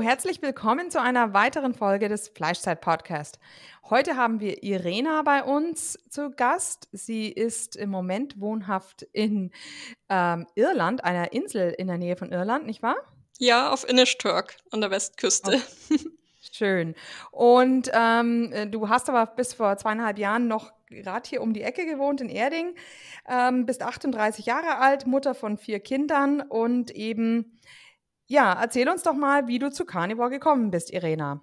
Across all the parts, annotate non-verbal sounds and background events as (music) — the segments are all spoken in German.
Herzlich willkommen zu einer weiteren Folge des Fleischzeit Podcast. Heute haben wir Irena bei uns zu Gast. Sie ist im Moment wohnhaft in ähm, Irland, einer Insel in der Nähe von Irland, nicht wahr? Ja, auf Innisturk an der Westküste. Oh, schön. Und ähm, du hast aber bis vor zweieinhalb Jahren noch gerade hier um die Ecke gewohnt in Erding, ähm, bist 38 Jahre alt, Mutter von vier Kindern und eben, ja, erzähl uns doch mal, wie du zu Carnivore gekommen bist, Irena.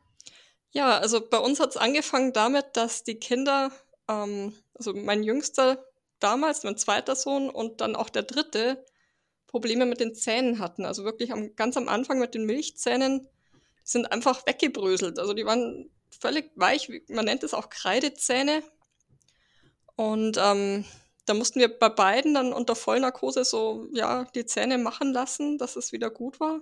Ja, also bei uns hat es angefangen damit, dass die Kinder, ähm, also mein jüngster damals, mein zweiter Sohn und dann auch der dritte, Probleme mit den Zähnen hatten. Also wirklich am, ganz am Anfang mit den Milchzähnen, die sind einfach weggebröselt. Also die waren völlig weich, man nennt es auch Kreidezähne. Und ähm, da mussten wir bei beiden dann unter Vollnarkose so, ja, die Zähne machen lassen, dass es wieder gut war.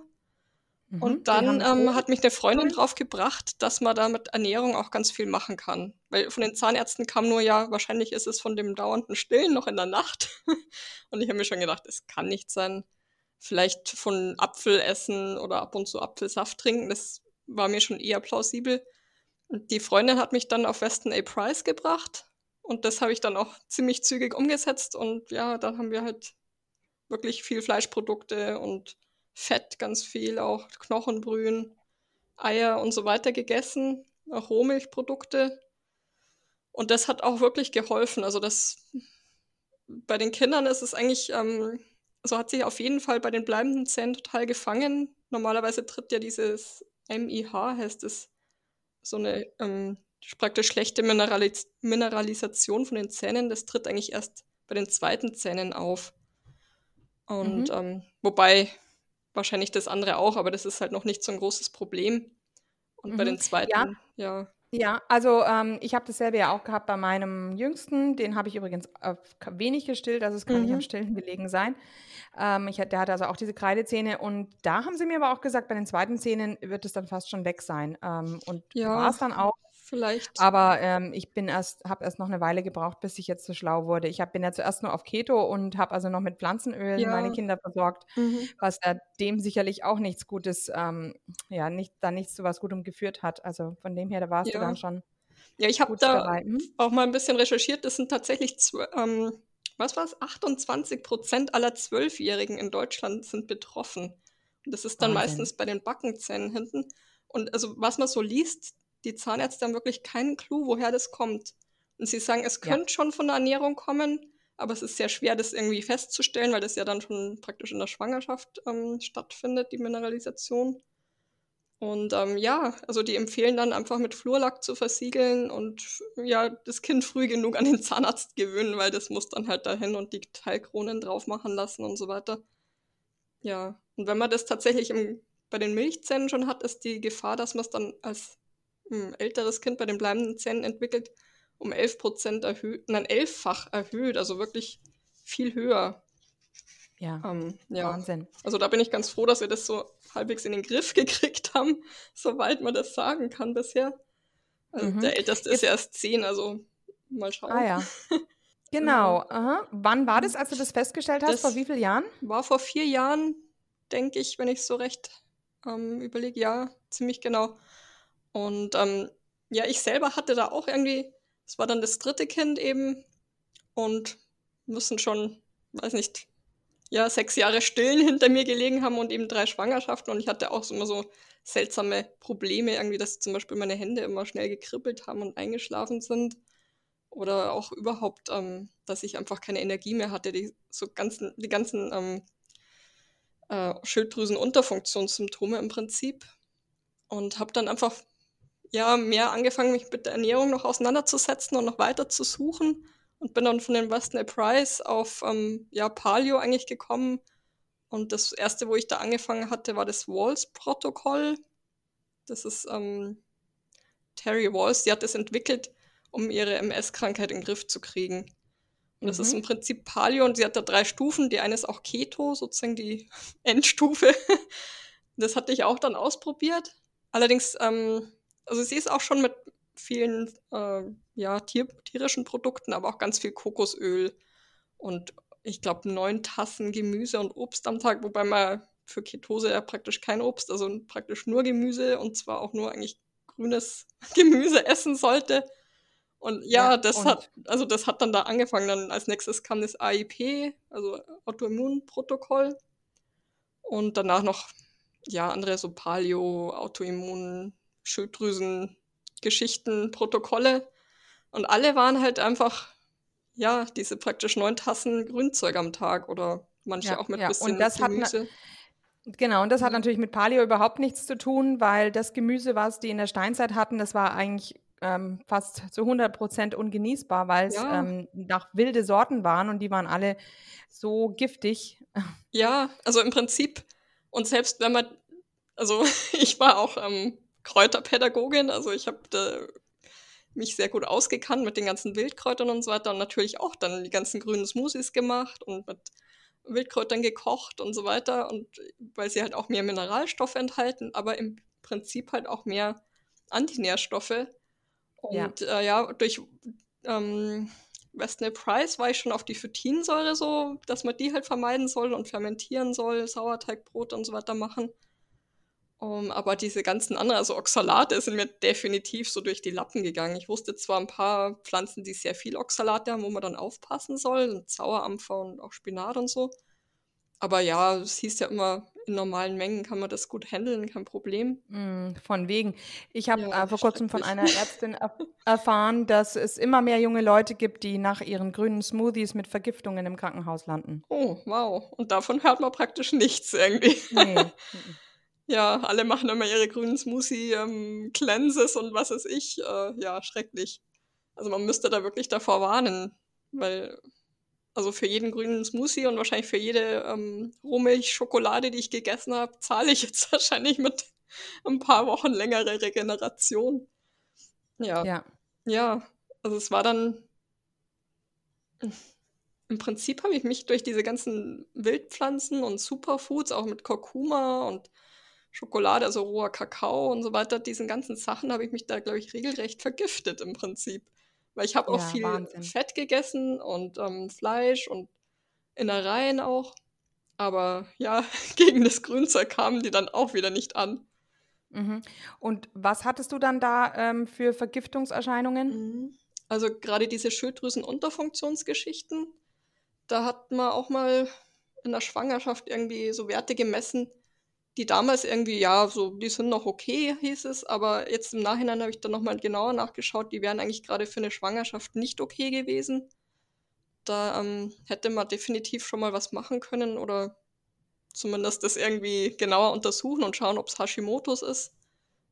Mhm, und dann ähm, hat mich eine Freundin drauf gebracht, dass man da mit Ernährung auch ganz viel machen kann. Weil von den Zahnärzten kam nur, ja, wahrscheinlich ist es von dem dauernden Stillen noch in der Nacht. (laughs) und ich habe mir schon gedacht, es kann nicht sein. Vielleicht von Apfel essen oder ab und zu Apfelsaft trinken, das war mir schon eher plausibel. Und die Freundin hat mich dann auf Weston A. Price gebracht. Und das habe ich dann auch ziemlich zügig umgesetzt. Und ja, dann haben wir halt wirklich viel Fleischprodukte und Fett ganz viel, auch Knochenbrühen, Eier und so weiter gegessen, auch Rohmilchprodukte. Und das hat auch wirklich geholfen. Also das bei den Kindern ist es eigentlich, ähm, so hat sich auf jeden Fall bei den bleibenden Zähnen total gefangen. Normalerweise tritt ja dieses MIH, heißt es, so eine ähm, praktisch schlechte Mineralis Mineralisation von den Zähnen. Das tritt eigentlich erst bei den zweiten Zähnen auf. Und mhm. ähm, wobei wahrscheinlich das andere auch, aber das ist halt noch nicht so ein großes Problem. Und mhm. bei den zweiten, ja. ja. Ja, also ähm, ich habe dasselbe ja auch gehabt bei meinem Jüngsten. Den habe ich übrigens wenig gestillt, also es kann mhm. nicht am Stillen gelegen sein. Ähm, ich, der hatte also auch diese Kreidezähne und da haben sie mir aber auch gesagt, bei den zweiten Zähnen wird es dann fast schon weg sein. Ähm, und ja. war es dann auch vielleicht. Aber ähm, ich bin erst, habe erst noch eine Weile gebraucht, bis ich jetzt so schlau wurde. Ich hab, bin ja zuerst nur auf Keto und habe also noch mit Pflanzenölen ja. meine Kinder versorgt, mhm. was ja dem sicherlich auch nichts Gutes, ähm, ja, nicht, da nichts zu was Gutem geführt hat. Also von dem her, da warst ja. du dann schon. Ja, ich habe da hm? auch mal ein bisschen recherchiert. Das sind tatsächlich, ähm, was war es, 28 Prozent aller Zwölfjährigen in Deutschland sind betroffen. Und das ist dann Wahnsinn. meistens bei den Backenzähnen hinten. Und also was man so liest, die Zahnärzte haben wirklich keinen Clou, woher das kommt. Und sie sagen, es könnte ja. schon von der Ernährung kommen, aber es ist sehr schwer, das irgendwie festzustellen, weil das ja dann schon praktisch in der Schwangerschaft ähm, stattfindet, die Mineralisation. Und ähm, ja, also die empfehlen dann einfach mit Fluorlack zu versiegeln und ja, das Kind früh genug an den Zahnarzt gewöhnen, weil das muss dann halt dahin und die Teilkronen drauf machen lassen und so weiter. Ja, und wenn man das tatsächlich im, bei den Milchzähnen schon hat, ist die Gefahr, dass man es dann als ein älteres Kind bei den bleibenden Zähnen entwickelt, um 11 Prozent erhöht, nein, elffach erhöht, also wirklich viel höher. Ja, ähm, ja, Wahnsinn. Also da bin ich ganz froh, dass wir das so halbwegs in den Griff (laughs) gekriegt haben, soweit man das sagen kann bisher. Also mhm. Der älteste Jetzt, ist erst zehn, also mal schauen. Ah ja. (laughs) Genau. Aha. Wann war das, als du das festgestellt hast? Das vor wie vielen Jahren? War vor vier Jahren, denke ich, wenn ich so recht ähm, überlege. Ja, ziemlich genau. Und ähm, ja, ich selber hatte da auch irgendwie, es war dann das dritte Kind eben und müssen schon, weiß nicht, ja, sechs Jahre Stillen hinter mir gelegen haben und eben drei Schwangerschaften. Und ich hatte auch immer so seltsame Probleme, irgendwie, dass zum Beispiel meine Hände immer schnell gekribbelt haben und eingeschlafen sind. Oder auch überhaupt, ähm, dass ich einfach keine Energie mehr hatte. Die, so ganzen, die ganzen ähm, äh, Schilddrüsenunterfunktionssymptome im Prinzip. Und habe dann einfach ja, mehr angefangen, mich mit der Ernährung noch auseinanderzusetzen und noch weiter zu suchen und bin dann von den Weston. Price auf ähm, ja, Paleo eigentlich gekommen. Und das erste, wo ich da angefangen hatte, war das Walls-Protokoll. Das ist ähm, Terry Walls, die hat das entwickelt, um ihre MS-Krankheit in den Griff zu kriegen. Und das ist im Prinzip Paleo und sie hat da drei Stufen. Die eine ist auch Keto, sozusagen die (laughs) Endstufe. Das hatte ich auch dann ausprobiert. Allerdings, ähm, also sie ist auch schon mit vielen äh, ja, tier tierischen Produkten, aber auch ganz viel Kokosöl und ich glaube neun Tassen Gemüse und Obst am Tag, wobei man für Ketose ja praktisch kein Obst, also praktisch nur Gemüse und zwar auch nur eigentlich grünes (laughs) Gemüse essen sollte. Und ja, ja das und hat, also das hat dann da angefangen. Dann als nächstes kam das AIP, also Autoimmunprotokoll. Und danach noch, ja, andere so Paleo, Autoimmun, Schilddrüsen, Geschichten, Protokolle. Und alle waren halt einfach, ja, diese praktisch neun Tassen Grünzeug am Tag oder manche ja, auch mit ja. bisschen und das Gemüse. Hat Genau, und das hat natürlich mit Paleo überhaupt nichts zu tun, weil das Gemüse, was die in der Steinzeit hatten, das war eigentlich ähm, fast zu 100 Prozent ungenießbar, weil es ja. ähm, nach wilde Sorten waren und die waren alle so giftig. Ja, also im Prinzip, und selbst wenn man, also (laughs) ich war auch ähm, Kräuterpädagogin, also ich habe mich sehr gut ausgekannt mit den ganzen Wildkräutern und so weiter und natürlich auch dann die ganzen grünen Smoothies gemacht und mit Wildkräutern gekocht und so weiter und weil sie halt auch mehr Mineralstoffe enthalten, aber im Prinzip halt auch mehr Antinährstoffe. Und ja, äh, ja durch ähm, Weston Price war ich schon auf die Phytinsäure so, dass man die halt vermeiden soll und fermentieren soll, Sauerteigbrot und so weiter machen. Um, aber diese ganzen anderen, also Oxalate, sind mir definitiv so durch die Lappen gegangen. Ich wusste zwar ein paar Pflanzen, die sehr viel Oxalate haben, wo man dann aufpassen soll, Sauerampfer und auch Spinat und so. Aber ja, es hieß ja immer, in normalen Mengen kann man das gut handeln, kein Problem. Mm, von wegen. Ich habe ja, äh, vor kurzem von einer Ärztin erfahren, dass es immer mehr junge Leute gibt, die nach ihren grünen Smoothies mit Vergiftungen im Krankenhaus landen. Oh, wow. Und davon hört man praktisch nichts irgendwie. Nee. (laughs) ja, alle machen immer ihre grünen Smoothie-Cleanses ähm, und was weiß ich. Äh, ja, schrecklich. Also man müsste da wirklich davor warnen, weil also für jeden grünen Smoothie und wahrscheinlich für jede ähm, Rohmilch-Schokolade, die ich gegessen habe, zahle ich jetzt (laughs) wahrscheinlich mit ein paar Wochen längere Regeneration. Ja. Ja. Ja, also es war dann. Im Prinzip habe ich mich durch diese ganzen Wildpflanzen und Superfoods, auch mit Kurkuma und Schokolade, also roher Kakao und so weiter, diesen ganzen Sachen habe ich mich da, glaube ich, regelrecht vergiftet im Prinzip. Weil ich habe auch ja, viel Wahnsinn. Fett gegessen und ähm, Fleisch und Innereien auch. Aber ja, (laughs) gegen das Grünzeug kamen die dann auch wieder nicht an. Mhm. Und was hattest du dann da ähm, für Vergiftungserscheinungen? Mhm. Also gerade diese Schilddrüsenunterfunktionsgeschichten, da hat man auch mal in der Schwangerschaft irgendwie so Werte gemessen, die damals irgendwie, ja, so, die sind noch okay, hieß es, aber jetzt im Nachhinein habe ich dann nochmal genauer nachgeschaut, die wären eigentlich gerade für eine Schwangerschaft nicht okay gewesen. Da ähm, hätte man definitiv schon mal was machen können oder zumindest das irgendwie genauer untersuchen und schauen, ob es Hashimoto's ist.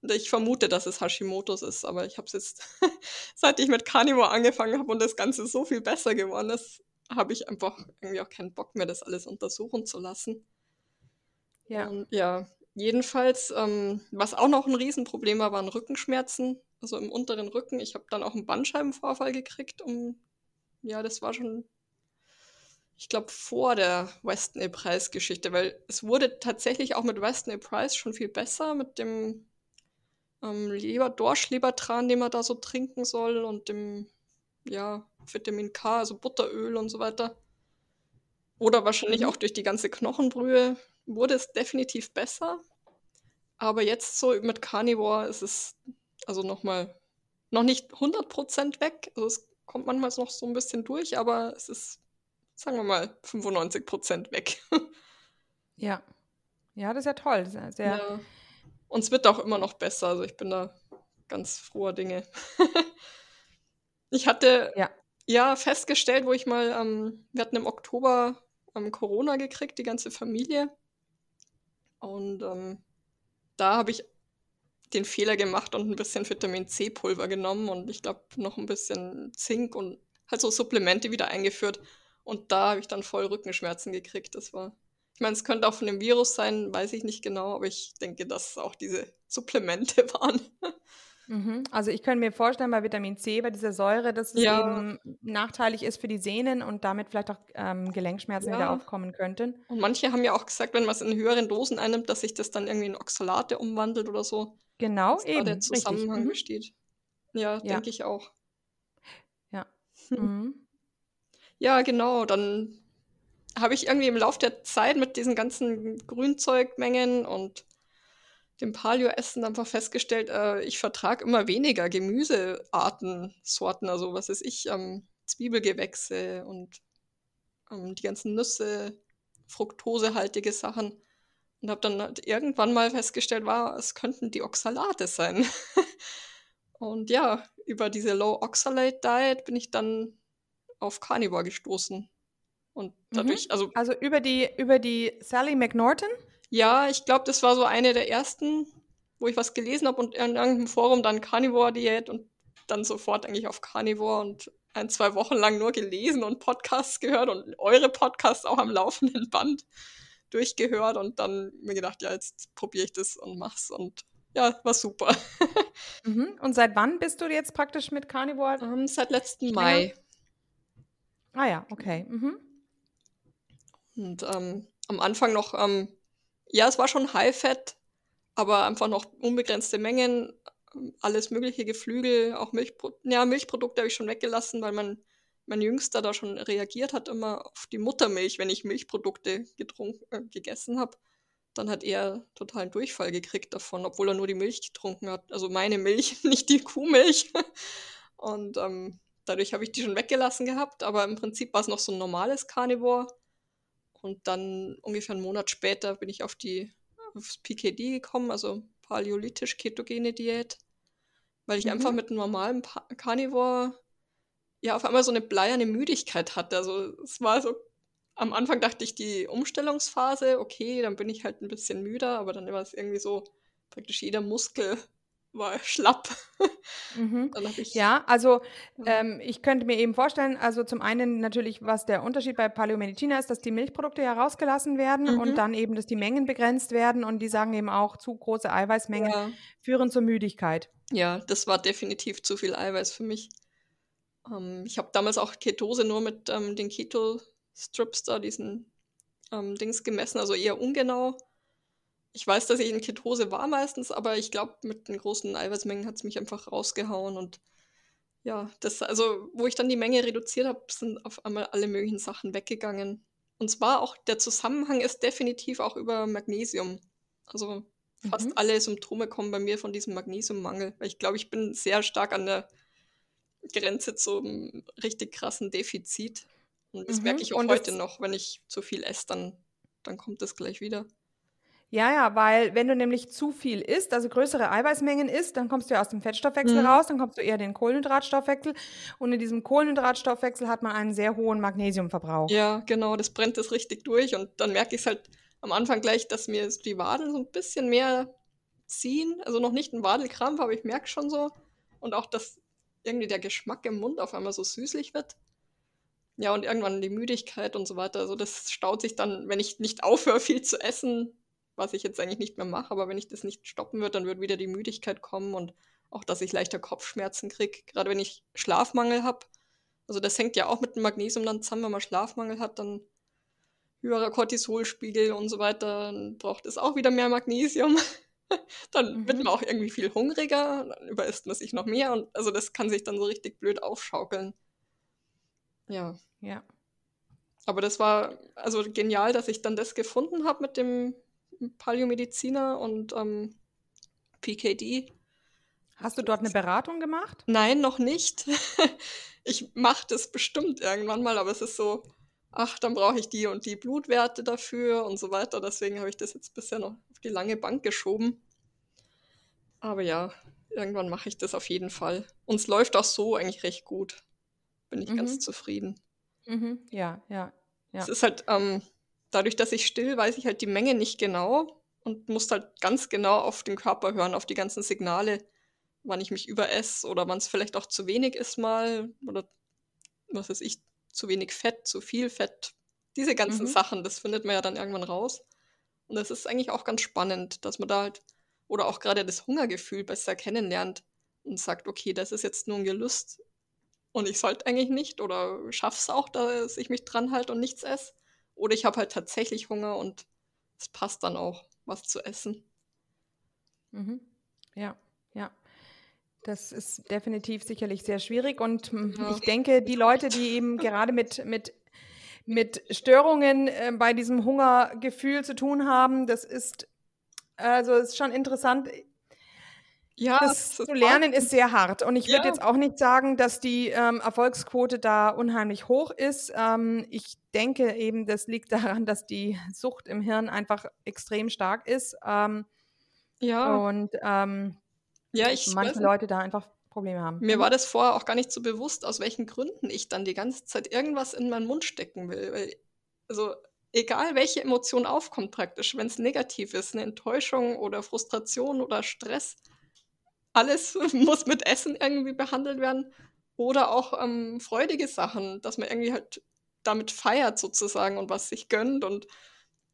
Ich vermute, dass es Hashimoto's ist, aber ich habe es jetzt, (laughs) seit ich mit Carnivore angefangen habe und das Ganze so viel besser geworden ist, habe ich einfach irgendwie auch keinen Bock mehr, das alles untersuchen zu lassen. Ja. Und ja, jedenfalls, ähm, was auch noch ein Riesenproblem war, waren Rückenschmerzen, also im unteren Rücken. Ich habe dann auch einen Bandscheibenvorfall gekriegt, um, ja, das war schon, ich glaube, vor der Weston A. Price-Geschichte, weil es wurde tatsächlich auch mit Weston A. Price schon viel besser, mit dem ähm, Leber, Dorschlebertran, den man da so trinken soll und dem, ja, Vitamin K, also Butteröl und so weiter. Oder wahrscheinlich mhm. auch durch die ganze Knochenbrühe wurde es definitiv besser. Aber jetzt so mit Carnivore ist es also nochmal noch nicht 100% weg. Also es kommt manchmal noch so ein bisschen durch, aber es ist, sagen wir mal, 95% weg. (laughs) ja. Ja, das ist ja toll. Sehr, sehr ja. Und es wird auch immer noch besser. Also ich bin da ganz froher Dinge. (laughs) ich hatte ja. ja. festgestellt, wo ich mal, ähm, wir hatten im Oktober ähm, Corona gekriegt, die ganze Familie. Und ähm, da habe ich den Fehler gemacht und ein bisschen Vitamin C-Pulver genommen und ich glaube noch ein bisschen Zink und halt so Supplemente wieder eingeführt. Und da habe ich dann voll Rückenschmerzen gekriegt. Das war, ich meine, es könnte auch von dem Virus sein, weiß ich nicht genau, aber ich denke, dass es auch diese Supplemente (laughs) waren. Mhm. Also ich könnte mir vorstellen, bei Vitamin C, bei dieser Säure, dass es Ja. eben nachteilig ist für die Sehnen und damit vielleicht auch ähm, Gelenkschmerzen wieder Ja. aufkommen könnten. Und manche haben ja auch gesagt, wenn man es in höheren Dosen einnimmt, dass sich das dann irgendwie in Oxalate umwandelt oder so. Genau, Dass da eben. der Richtig. Zusammenhang Mhm. besteht. Ja, Ja. denke ich auch. (laughs) Mhm. Ja, genau. Dann habe ich irgendwie im Laufe der Zeit mit diesen ganzen Grünzeugmengen und dem Paleo-Essen einfach festgestellt, äh, ich vertrage immer weniger Gemüsearten, Sorten, also was weiß ich, ähm, Zwiebelgewächse und ähm, die ganzen Nüsse, fruktosehaltige Sachen. Und habe dann halt irgendwann mal festgestellt, war, es könnten die Oxalate sein. (laughs) und ja, über diese Low Oxalate Diet bin ich dann auf Carnivore gestoßen. Und dadurch, also Also über die, über die Sally McNorton? Ja, ich glaube, das war so eine der ersten, wo ich was gelesen habe und in irgendeinem Forum dann Carnivore-Diät und dann sofort eigentlich auf Carnivore und ein, zwei Wochen lang nur gelesen und Podcasts gehört und eure Podcasts auch am laufenden Band durchgehört und dann mir gedacht, ja, jetzt probiere ich das und mach's und ja, war super. (laughs) Mhm. Und seit wann bist du jetzt praktisch mit Carnivore? Ähm, seit letzten? Mai. Ah ja, okay. Mhm. Und ähm, am Anfang noch, ähm, ja, es war schon High-Fat, aber einfach noch unbegrenzte Mengen, alles mögliche Geflügel, auch Milchpro ja, Milchprodukte habe ich schon weggelassen, weil mein, mein Jüngster da schon reagiert hat immer auf die Muttermilch, wenn ich Milchprodukte getrunken, äh, gegessen habe. Dann hat er totalen Durchfall gekriegt davon, obwohl er nur die Milch getrunken hat. Also meine Milch, (laughs) nicht die Kuhmilch. Und ähm, dadurch habe ich die schon weggelassen gehabt, aber im Prinzip war es noch so ein normales Carnivore. Und dann ungefähr einen Monat später bin ich auf die aufs PKD gekommen, also paläolithisch-ketogene Diät, weil ich Mhm. einfach mit einem normalen pa Carnivore ja auf einmal so eine bleierne Müdigkeit hatte. Also es war so, am Anfang dachte ich die Umstellungsphase, okay, dann bin ich halt ein bisschen müder, aber dann war es irgendwie so, praktisch jeder Muskel war schlapp. Mhm. Ja, also ähm, ich könnte mir eben vorstellen, also zum einen natürlich, was der Unterschied bei Paläomediziner ist, dass die Milchprodukte ja rausgelassen werden Mhm. und dann eben, dass die Mengen begrenzt werden und die sagen eben auch, zu große Eiweißmengen ja. führen zur Müdigkeit. Ja, das war definitiv zu viel Eiweiß für mich. Ähm, ich habe damals auch Ketose nur mit ähm, den Keto-Strips da, diesen ähm, Dings gemessen, also eher ungenau. Ich weiß, dass ich in Ketose war meistens, aber ich glaube, mit den großen Eiweißmengen hat es mich einfach rausgehauen. Und ja, das, also, wo ich dann die Menge reduziert habe, sind auf einmal alle möglichen Sachen weggegangen. Und zwar auch, der Zusammenhang ist definitiv auch über Magnesium. Also fast Mhm. alle Symptome kommen bei mir von diesem Magnesiummangel. Weil ich glaube, ich bin sehr stark an der Grenze zum richtig krassen Defizit. Und das Mhm. merke ich auch Und heute noch. Wenn ich zu viel esse, dann, dann kommt das gleich wieder. Ja, ja, weil wenn du nämlich zu viel isst, also größere Eiweißmengen isst, dann kommst du ja aus dem Fettstoffwechsel Mhm. raus, dann kommst du eher den Kohlenhydratstoffwechsel und in diesem Kohlenhydratstoffwechsel hat man einen sehr hohen Magnesiumverbrauch. Ja, genau, das brennt das richtig durch. Und dann merke ich es halt am Anfang gleich, dass mir die Waden so ein bisschen mehr ziehen. Also noch nicht ein Wadelkrampf, aber ich merke schon so. Und auch, dass irgendwie der Geschmack im Mund auf einmal so süßlich wird. Ja, und irgendwann die Müdigkeit und so weiter. Also das staut sich dann, wenn ich nicht aufhöre, viel zu essen, was ich jetzt eigentlich nicht mehr mache, aber wenn ich das nicht stoppen würde, dann wird wieder die Müdigkeit kommen und auch, dass ich leichter Kopfschmerzen kriege. Gerade wenn ich Schlafmangel habe. Also das hängt ja auch mit dem Magnesium dann zusammen, wenn man Schlafmangel hat, dann höherer Cortisolspiegel und so weiter, dann braucht es auch wieder mehr Magnesium. (laughs) dann wird Mhm. man auch irgendwie viel hungriger, dann überisst man sich noch mehr und also das kann sich dann so richtig blöd aufschaukeln. Ja, Ja. aber das war also genial, dass ich dann das gefunden habe mit dem Paläomediziner und ähm, PKD. Hast du dort eine Beratung gemacht? Nein, noch nicht. (laughs) Ich mache das bestimmt irgendwann mal, aber es ist so, ach, dann brauche ich die und die Blutwerte dafür und so weiter. Deswegen habe ich das jetzt bisher noch auf die lange Bank geschoben. Aber ja, irgendwann mache ich das auf jeden Fall. Und es läuft auch so eigentlich recht gut. Bin ich Mhm. ganz zufrieden. Mhm. Ja, ja, ja. Es ist halt, ähm, dadurch, dass ich still, weiß ich halt die Menge nicht genau und muss halt ganz genau auf den Körper hören, auf die ganzen Signale, wann ich mich überesse oder wann es vielleicht auch zu wenig ist mal oder was weiß ich, zu wenig Fett, zu viel Fett. Diese ganzen Mhm. Sachen, das findet man ja dann irgendwann raus. Und das ist eigentlich auch ganz spannend, dass man da halt, oder auch gerade das Hungergefühl besser kennenlernt. und sagt, okay, das ist jetzt nur ein Gelüst und ich sollte eigentlich nicht oder schaff's auch, dass ich mich dran halte und nichts esse. Oder ich habe halt tatsächlich Hunger und es passt dann auch, was zu essen. Mhm. Ja, ja. Das ist definitiv sicherlich sehr schwierig und ja. ich denke, die Leute, die eben (laughs) gerade mit, mit, mit Störungen äh, bei diesem Hungergefühl zu tun haben, das ist also ist schon interessant. Ja, das zu lernen ist sehr hart. Und ich würde ja. jetzt auch nicht sagen, dass die ähm, Erfolgsquote da unheimlich hoch ist. Ähm, ich denke eben, das liegt (laughs) daran, dass die Sucht im Hirn einfach extrem stark ist. Ähm, ja. Und ähm, ja, ich manche Leute da einfach Probleme haben. Mir war das vorher auch gar nicht so bewusst, aus welchen Gründen ich dann die ganze Zeit irgendwas in meinen Mund stecken will. Weil, also egal welche Emotion aufkommt praktisch, wenn es negativ ist, eine Enttäuschung oder Frustration oder Stress, alles (laughs) muss mit Essen irgendwie behandelt werden. Oder auch ähm, freudige Sachen, dass man irgendwie halt damit feiert sozusagen und was sich gönnt. Und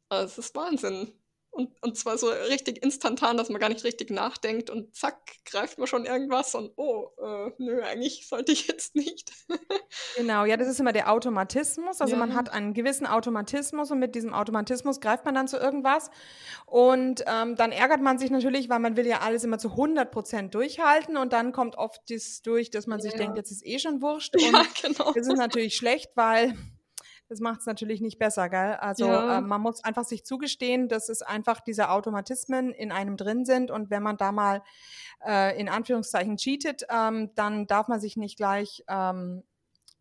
äh, es ist Wahnsinn. Und, und zwar so richtig instantan, dass man gar nicht richtig nachdenkt und zack, greift man schon irgendwas und oh, äh, nö, eigentlich sollte ich jetzt nicht. (laughs) genau, ja, das ist immer der Automatismus. Also ja. man hat einen gewissen Automatismus und mit diesem Automatismus greift man dann zu irgendwas. Und ähm, dann ärgert man sich natürlich, weil man will ja alles immer zu 100 Prozent durchhalten und dann kommt oft das durch, dass man sich denkt, jetzt ist eh schon wurscht. (laughs) Und ja, genau. das ist natürlich schlecht, weil das macht es natürlich nicht besser, gell? Also ja. äh, man muss einfach sich zugestehen, dass es einfach diese Automatismen in einem drin sind und wenn man da mal äh, in Anführungszeichen cheatet, ähm, dann darf man sich nicht gleich ähm,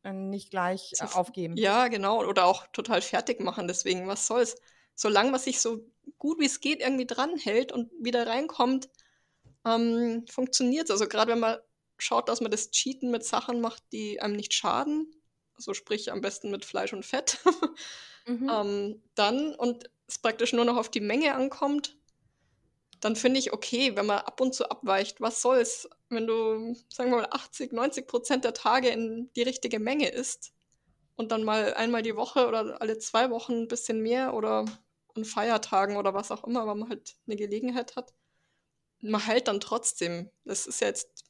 nicht gleich äh, aufgeben. Ja, genau. Oder auch total fertig machen. Deswegen, was soll's? Solange man sich so gut wie es geht irgendwie dranhält und wieder reinkommt, ähm, funktioniert Also gerade wenn man schaut, dass man das Cheaten mit Sachen macht, die einem nicht schaden, so sprich am besten mit Fleisch und Fett. (laughs) mhm. ähm, dann und es praktisch nur noch auf die Menge ankommt, dann finde ich okay, wenn man ab und zu abweicht. Was soll's, wenn du, sagen wir mal, 80, 90 Prozent der Tage in die richtige Menge isst und dann mal einmal die Woche oder alle zwei Wochen ein bisschen mehr oder an Feiertagen oder was auch immer, weil man halt eine Gelegenheit hat. Man hält dann trotzdem. Das ist ja jetzt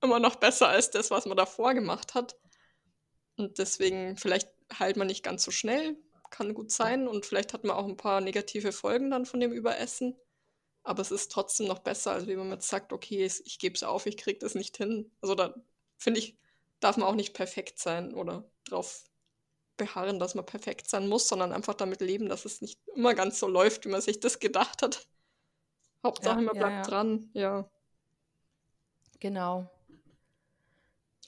immer noch besser als das, was man davor gemacht hat. Und deswegen, vielleicht heilt man nicht ganz so schnell, kann gut sein. Und vielleicht hat man auch ein paar negative Folgen dann von dem Überessen. Aber es ist trotzdem noch besser, als wenn man jetzt sagt, okay, ich gebe es auf, ich kriege das nicht hin. Also da finde ich, darf man auch nicht perfekt sein oder darauf beharren, dass man perfekt sein muss, sondern einfach damit leben, dass es nicht immer ganz so läuft, wie man sich das gedacht hat. Hauptsache, ja, man bleibt ja, ja. dran, ja. Genau.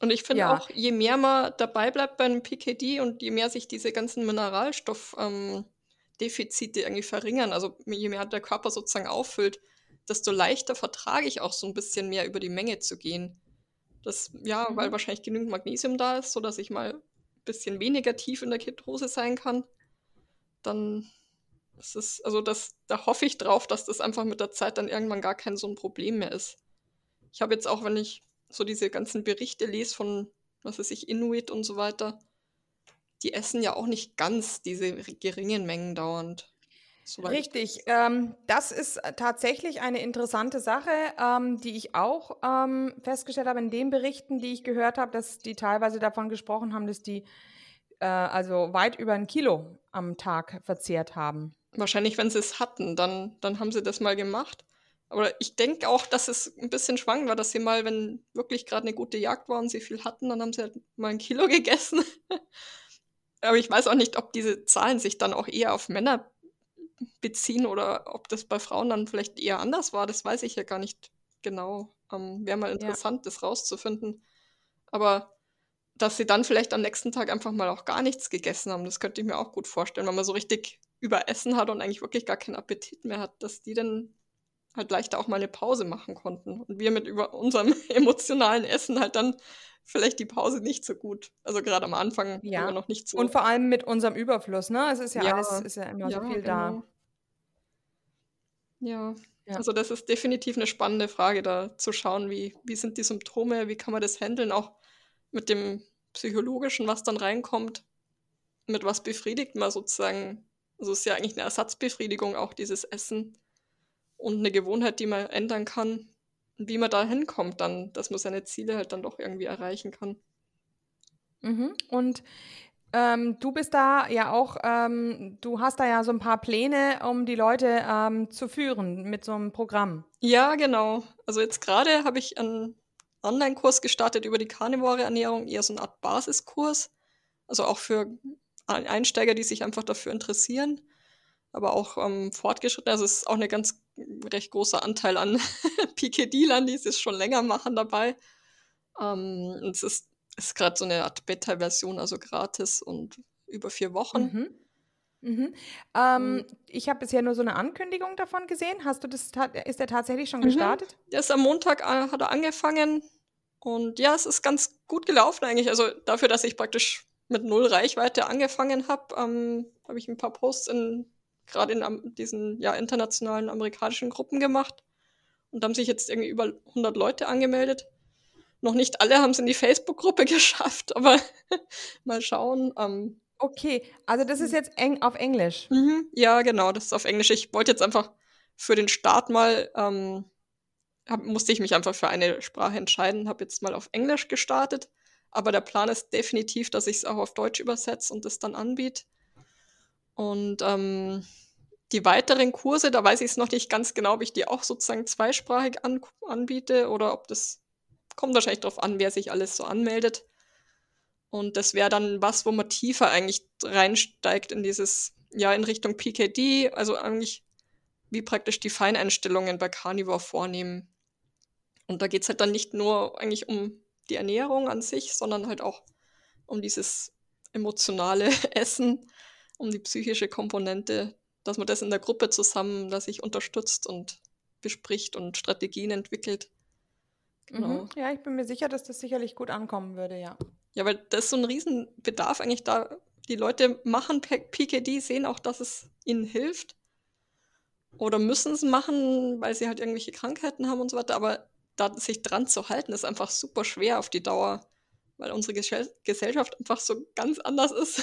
Und ich finde ja. auch, je mehr man dabei bleibt beim PKD und je mehr sich diese ganzen Mineralstoffdefizite ähm, irgendwie verringern, also je mehr der Körper sozusagen auffüllt, desto leichter vertrage ich auch so ein bisschen mehr über die Menge zu gehen. Das, ja, mhm. weil wahrscheinlich genügend Magnesium da ist, sodass ich mal ein bisschen weniger tief in der Ketose sein kann. Dann ist es, also das, da hoffe ich drauf, dass das einfach mit der Zeit dann irgendwann gar kein so ein Problem mehr ist. Ich habe jetzt auch, wenn ich so diese ganzen Berichte lese von, was weiß ich, Inuit und so weiter, die essen ja auch nicht ganz diese geringen Mengen dauernd. Richtig, ähm, das ist tatsächlich eine interessante Sache, ähm, die ich auch ähm, festgestellt habe in den Berichten, die ich gehört habe, dass die teilweise davon gesprochen haben, dass die äh, also weit über ein Kilo am Tag verzehrt haben. Wahrscheinlich, wenn sie es hatten, dann, dann haben sie das mal gemacht. Aber ich denke auch, dass es ein bisschen schwankend war, dass sie mal, wenn wirklich gerade eine gute Jagd war und sie viel hatten, dann haben sie halt mal ein Kilo (laughs) gegessen. Aber ich weiß auch nicht, ob diese Zahlen sich dann auch eher auf Männer beziehen oder ob das bei Frauen dann vielleicht eher anders war. Das weiß ich ja gar nicht genau. Ähm, Wäre mal interessant, ja. das rauszufinden. Aber dass sie dann vielleicht am nächsten Tag einfach mal auch gar nichts gegessen haben, das könnte ich mir auch gut vorstellen, wenn man so richtig überessen hat und eigentlich wirklich gar keinen Appetit mehr hat, dass die dann halt leichter auch mal eine Pause machen konnten. Und wir mit über unserem (laughs) emotionalen Essen halt dann vielleicht die Pause nicht so gut. Also gerade am Anfang ja. noch nicht so. Und vor allem mit unserem Überfluss, ne? Es ist ja, ja. alles, ist ja immer ja, so viel genau. da. Ja. ja. also das ist definitiv eine spannende Frage, da zu schauen, wie, wie sind die Symptome, wie kann man das handeln, auch mit dem Psychologischen, was dann reinkommt, mit was befriedigt man sozusagen. Also es ist ja eigentlich eine Ersatzbefriedigung, auch dieses Essen und eine Gewohnheit, die man ändern kann. wie man da hinkommt dann, dass man seine Ziele halt dann doch irgendwie erreichen kann. Mhm. Und ähm, du bist da ja auch, ähm, du hast da ja so ein paar Pläne, um die Leute ähm, zu führen mit so einem Programm. Ja, genau. Also jetzt gerade habe ich einen Online-Kurs gestartet über die Carnivore-Ernährung, eher so eine Art Basiskurs. Also auch für Einsteiger, die sich einfach dafür interessieren, aber auch ähm, fortgeschritten. Also es ist auch ein ganz recht großer Anteil an (laughs) PKD-Lern, die es schon länger machen dabei. Ähm, es ist, ist gerade so eine Art Beta-Version, also gratis und über vier Wochen. Mhm. Mhm. Ähm, ich habe bisher nur so eine Ankündigung davon gesehen. Hast du das, ist der tatsächlich schon mhm. gestartet? Der ist am Montag äh, hat er angefangen und ja, es ist ganz gut gelaufen eigentlich. Also dafür, dass ich praktisch mit null Reichweite angefangen habe, ähm, habe ich ein paar Posts in gerade in diesen ja, internationalen amerikanischen Gruppen gemacht und haben sich jetzt irgendwie über 100 Leute angemeldet. Noch nicht alle haben es in die Facebook-Gruppe (laughs) geschafft, aber (laughs) mal schauen. Ähm, okay, also das ist jetzt eng auf Englisch. Mhm, ja, genau, das ist auf Englisch. Ich wollte jetzt einfach für den Start mal, ähm, hab, musste ich mich einfach für eine Sprache entscheiden, habe jetzt mal auf Englisch gestartet aber der Plan ist definitiv, dass ich es auch auf Deutsch übersetze und das dann anbiete. Und ähm, die weiteren Kurse, da weiß ich es noch nicht ganz genau, ob ich die auch sozusagen zweisprachig an anbiete oder ob das kommt wahrscheinlich darauf an, wer sich alles so anmeldet. Und das wäre dann was, wo man tiefer eigentlich reinsteigt in dieses, ja, in Richtung PKD, also eigentlich wie praktisch die Feineinstellungen bei Carnivore vornehmen. Und da geht es halt dann nicht nur eigentlich um die Ernährung an sich, sondern halt auch um dieses emotionale (laughs) Essen, um die psychische Komponente, dass man das in der Gruppe zusammen, dass sich unterstützt und bespricht und Strategien entwickelt. Genau. Mhm. Ja, ich bin mir sicher, dass das sicherlich gut ankommen würde, ja. Ja, weil das ist so ein Riesenbedarf eigentlich da. Die Leute machen PKD, sehen auch, dass es ihnen hilft. Oder müssen es machen, weil sie halt irgendwelche Krankheiten haben und so weiter. Aber da sich dran zu halten, ist einfach super schwer auf die Dauer, weil unsere Gesellschaft einfach so ganz anders ist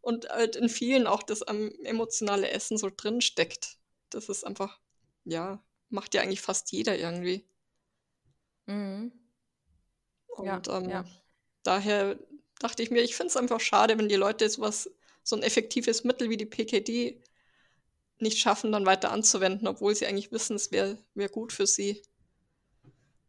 und halt in vielen auch das um, emotionale Essen so drin steckt. Das ist einfach, ja, macht ja eigentlich fast jeder irgendwie. Mhm. Und ja, ähm, ja. daher dachte ich mir, ich finde es einfach schade, wenn die Leute sowas, so ein effektives Mittel wie die PKD nicht schaffen, dann weiter anzuwenden, obwohl sie eigentlich wissen, es wäre wär gut für sie.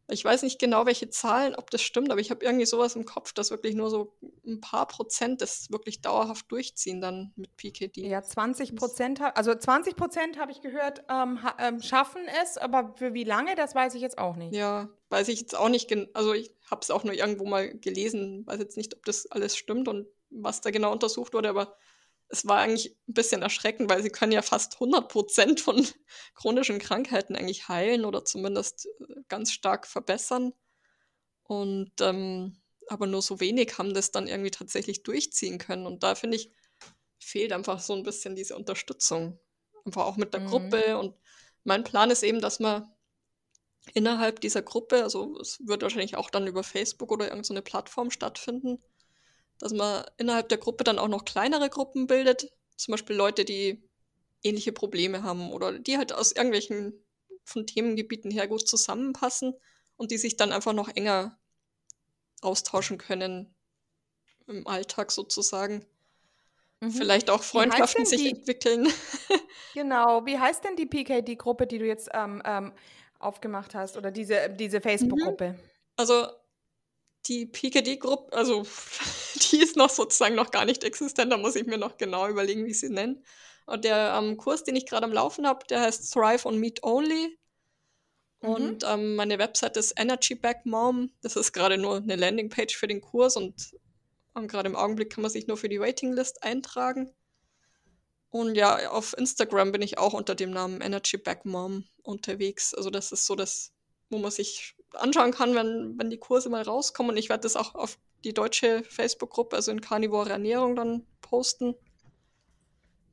Ich weiß nicht genau, welche Zahlen, ob das stimmt, aber ich habe irgendwie sowas im Kopf, dass wirklich nur so ein paar Prozent das wirklich dauerhaft durchziehen dann mit PKD. Ja, 20 Prozent, also 20 Prozent habe ich gehört, ähm, ähm, schaffen es, aber für wie lange, das weiß ich jetzt auch nicht. Ja, weiß ich jetzt auch nicht, also ich habe es auch nur irgendwo mal gelesen, weiß jetzt nicht, ob das alles stimmt und was da genau untersucht wurde, aber es war eigentlich ein bisschen erschreckend, weil sie können ja fast 100 Prozent von (laughs) chronischen Krankheiten eigentlich heilen oder zumindest äh, ganz stark verbessern. Und ähm, aber nur so wenig haben das dann irgendwie tatsächlich durchziehen können. Und da finde ich, fehlt einfach so ein bisschen diese Unterstützung. Einfach auch mit der mhm. Gruppe. Und mein Plan ist eben, dass man innerhalb dieser Gruppe, also es wird wahrscheinlich auch dann über Facebook oder irgendeine so Plattform stattfinden, dass man innerhalb der Gruppe dann auch noch kleinere Gruppen bildet. Zum Beispiel Leute, die ähnliche Probleme haben oder die halt aus irgendwelchen von Themengebieten her gut zusammenpassen und die sich dann einfach noch enger austauschen können im Alltag sozusagen. Mhm. Vielleicht auch Freundschaften sich die, entwickeln. (laughs) genau, wie heißt denn die PKD-Gruppe, die du jetzt ähm, ähm, aufgemacht hast oder diese, diese mhm. Facebook-Gruppe? Also die PKD-Gruppe, also (laughs) die ist noch sozusagen noch gar nicht existent, da muss ich mir noch genau überlegen, wie ich sie nenne. Und der ähm, Kurs, den ich gerade am Laufen habe, der heißt Thrive on Meat Only. Mhm. Und ähm, meine Website ist Energy Back Mom. Das ist gerade nur eine Landingpage für den Kurs und ähm, gerade im Augenblick kann man sich nur für die Waitinglist eintragen. Und ja, auf Instagram bin ich auch unter dem Namen Energy Back Mom unterwegs. Also das ist so das, wo man sich anschauen kann, wenn, wenn die Kurse mal rauskommen. Und ich werde das auch auf die deutsche Facebook-Gruppe, also in Carnivore Ernährung, dann posten.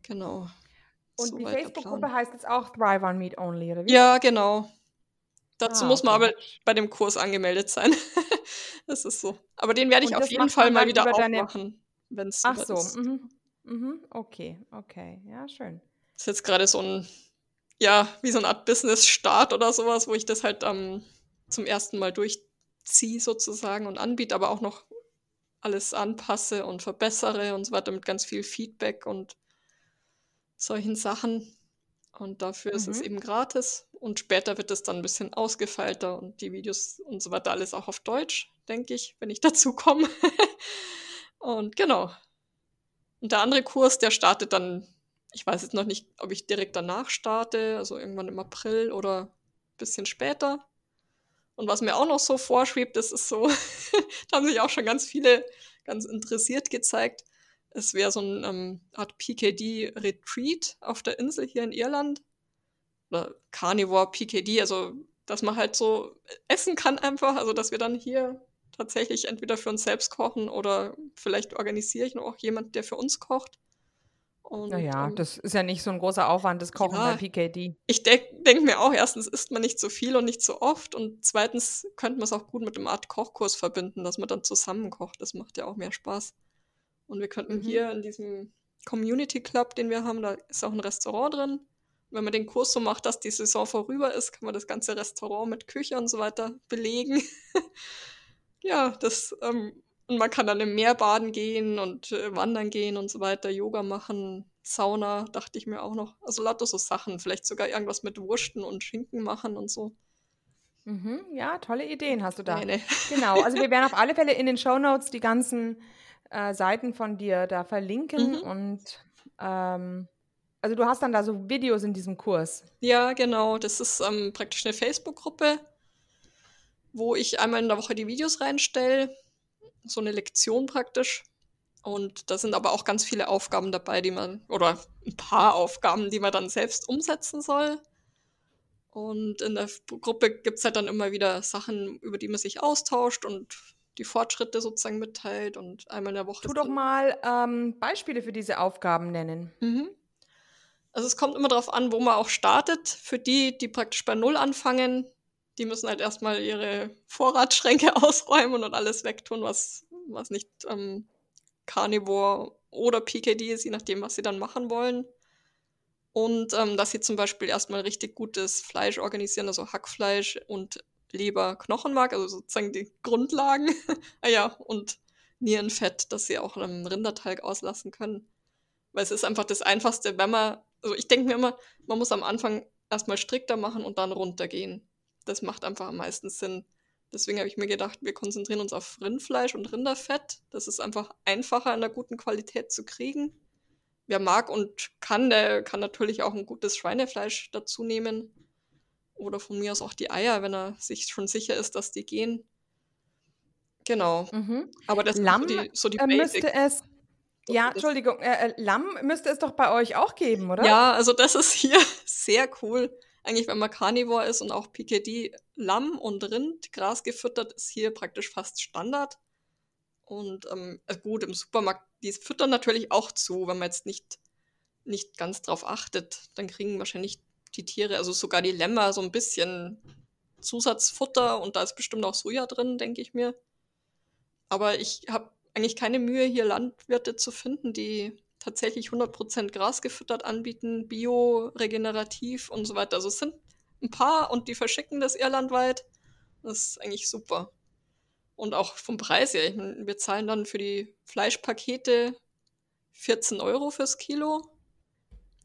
Genau. Und so die Facebook-Gruppe heißt jetzt auch Thrive on Meat Only, oder wie? Ja, genau. Dazu ah, muss man aber bei dem Kurs angemeldet sein. (laughs) das ist so. Aber den werde ich auf jeden Fall mal wieder aufmachen, wenn es Ach so. Mhm. Mhm. Okay, okay. Ja, schön. Das ist jetzt gerade so ein ja, wie so eine Art Business-Start oder sowas, wo ich das halt ähm, zum ersten Mal durchziehe sozusagen und anbiete, aber auch noch alles anpasse und verbessere und so weiter mit ganz viel Feedback und solchen Sachen. Und dafür mhm. ist es mhm. eben gratis. Und später wird es dann ein bisschen ausgefeilter und die Videos und so weiter alles auch auf Deutsch, denke ich, wenn ich (laughs) dazu komme. und genau. Und der andere Kurs, der startet dann, ich weiß jetzt noch nicht, ob ich direkt danach starte, also irgendwann im April oder ein bisschen später. Und was mir auch noch so vorschwebt, das ist so, (laughs) da haben sich auch schon ganz viele ganz interessiert gezeigt. Es wäre so eine ähm, Art PKD-Retreat auf der Insel hier in Irland. Oder Carnivore PKD, also dass man halt so essen kann einfach. Also dass wir dann hier tatsächlich entweder für uns selbst kochen oder vielleicht organisiere ich noch auch jemand, der für uns kocht. Und, naja, ähm, das ist ja nicht so ein großer Aufwand, das Kochen ja, bei PKD. Ich denke denk mir auch, erstens isst man nicht so viel und nicht so oft und zweitens könnte man es auch gut mit einem Art Kochkurs verbinden, dass man dann zusammen kocht. Das macht ja auch mehr Spaß. Und wir könnten mhm. hier in diesem Community Club, den wir haben, da ist auch ein Restaurant drin. Wenn man den Kurs so macht, dass die Saison vorüber ist, kann man das ganze Restaurant mit Küche und so weiter belegen. (laughs) ja, das ähm, und man kann dann im Meer baden gehen und äh, wandern gehen und so weiter, Yoga machen, Sauna, dachte ich mir auch noch. Also lauter so Sachen, vielleicht sogar irgendwas mit Wursten und Schinken machen und so. Mhm, ja, tolle Ideen hast du da. Meine. Genau, also wir werden (laughs) auf alle Fälle in den Show Notes die ganzen äh, Seiten von dir da verlinken mhm. und ähm, also du hast dann da so Videos in diesem Kurs. Ja, genau. Das ist ähm, praktisch eine Facebook-Gruppe, wo ich einmal in der Woche die Videos reinstelle so eine Lektion praktisch. Und da sind aber auch ganz viele Aufgaben dabei, die man, oder ein paar Aufgaben, die man dann selbst umsetzen soll. Und in der Gruppe gibt es halt dann immer wieder Sachen, über die man sich austauscht und die Fortschritte sozusagen mitteilt und einmal in der Woche. Tu doch mal ähm, Beispiele für diese Aufgaben nennen. Mhm. Also es kommt immer darauf an, wo man auch startet. Für die, die praktisch bei Null anfangen, die müssen halt erstmal ihre Vorratsschränke (laughs) ausräumen und alles wegtun, was, was nicht ähm, Carnivore oder PKD ist, je nachdem, was sie dann machen wollen. Und ähm, dass sie zum Beispiel erstmal richtig gutes Fleisch organisieren, also Hackfleisch und Leber, Knochenmark, also sozusagen die Grundlagen. (laughs) ah ja, und Nierenfett, dass sie auch einen Rinderteig auslassen können. Weil es ist einfach das Einfachste, wenn man, also ich denke mir immer, man muss am Anfang erstmal strikter machen und dann runtergehen das macht einfach am meisten Sinn. Deswegen habe ich mir gedacht, wir konzentrieren uns auf Rindfleisch und Rinderfett. Das ist einfach einfacher in einer guten Qualität zu kriegen. Wer mag und kann, der kann natürlich auch ein gutes Schweinefleisch dazu nehmen. Oder von mir aus auch die Eier, wenn er sich schon sicher ist, dass die gehen. Genau. Mhm. Aber das Lamm ist so die, so die äh, müsste es. Ja, Entschuldigung, äh, äh, Lamm müsste es doch bei euch auch geben, oder? Ja, also das ist hier (laughs) sehr cool eigentlich, wenn man Carnivore ist und auch PKD, Lamm und Rind, Gras gefüttert, ist hier praktisch fast Standard. Und ähm, also gut, im Supermarkt, die füttern natürlich auch zu, wenn man jetzt nicht, nicht ganz drauf achtet. Dann kriegen wahrscheinlich die Tiere, also sogar die Lämmer, so ein bisschen Zusatzfutter und da ist bestimmt auch Soja drin, denke ich mir. Aber ich habe eigentlich keine Mühe, hier Landwirte zu finden, die tatsächlich 100% Gras gefüttert anbieten, bio, regenerativ und so weiter. Also es sind ein paar und die verschicken das irlandweit. Das ist eigentlich super. Und auch vom Preis her. Ich meine, wir zahlen dann für die Fleischpakete 14 Euro fürs Kilo.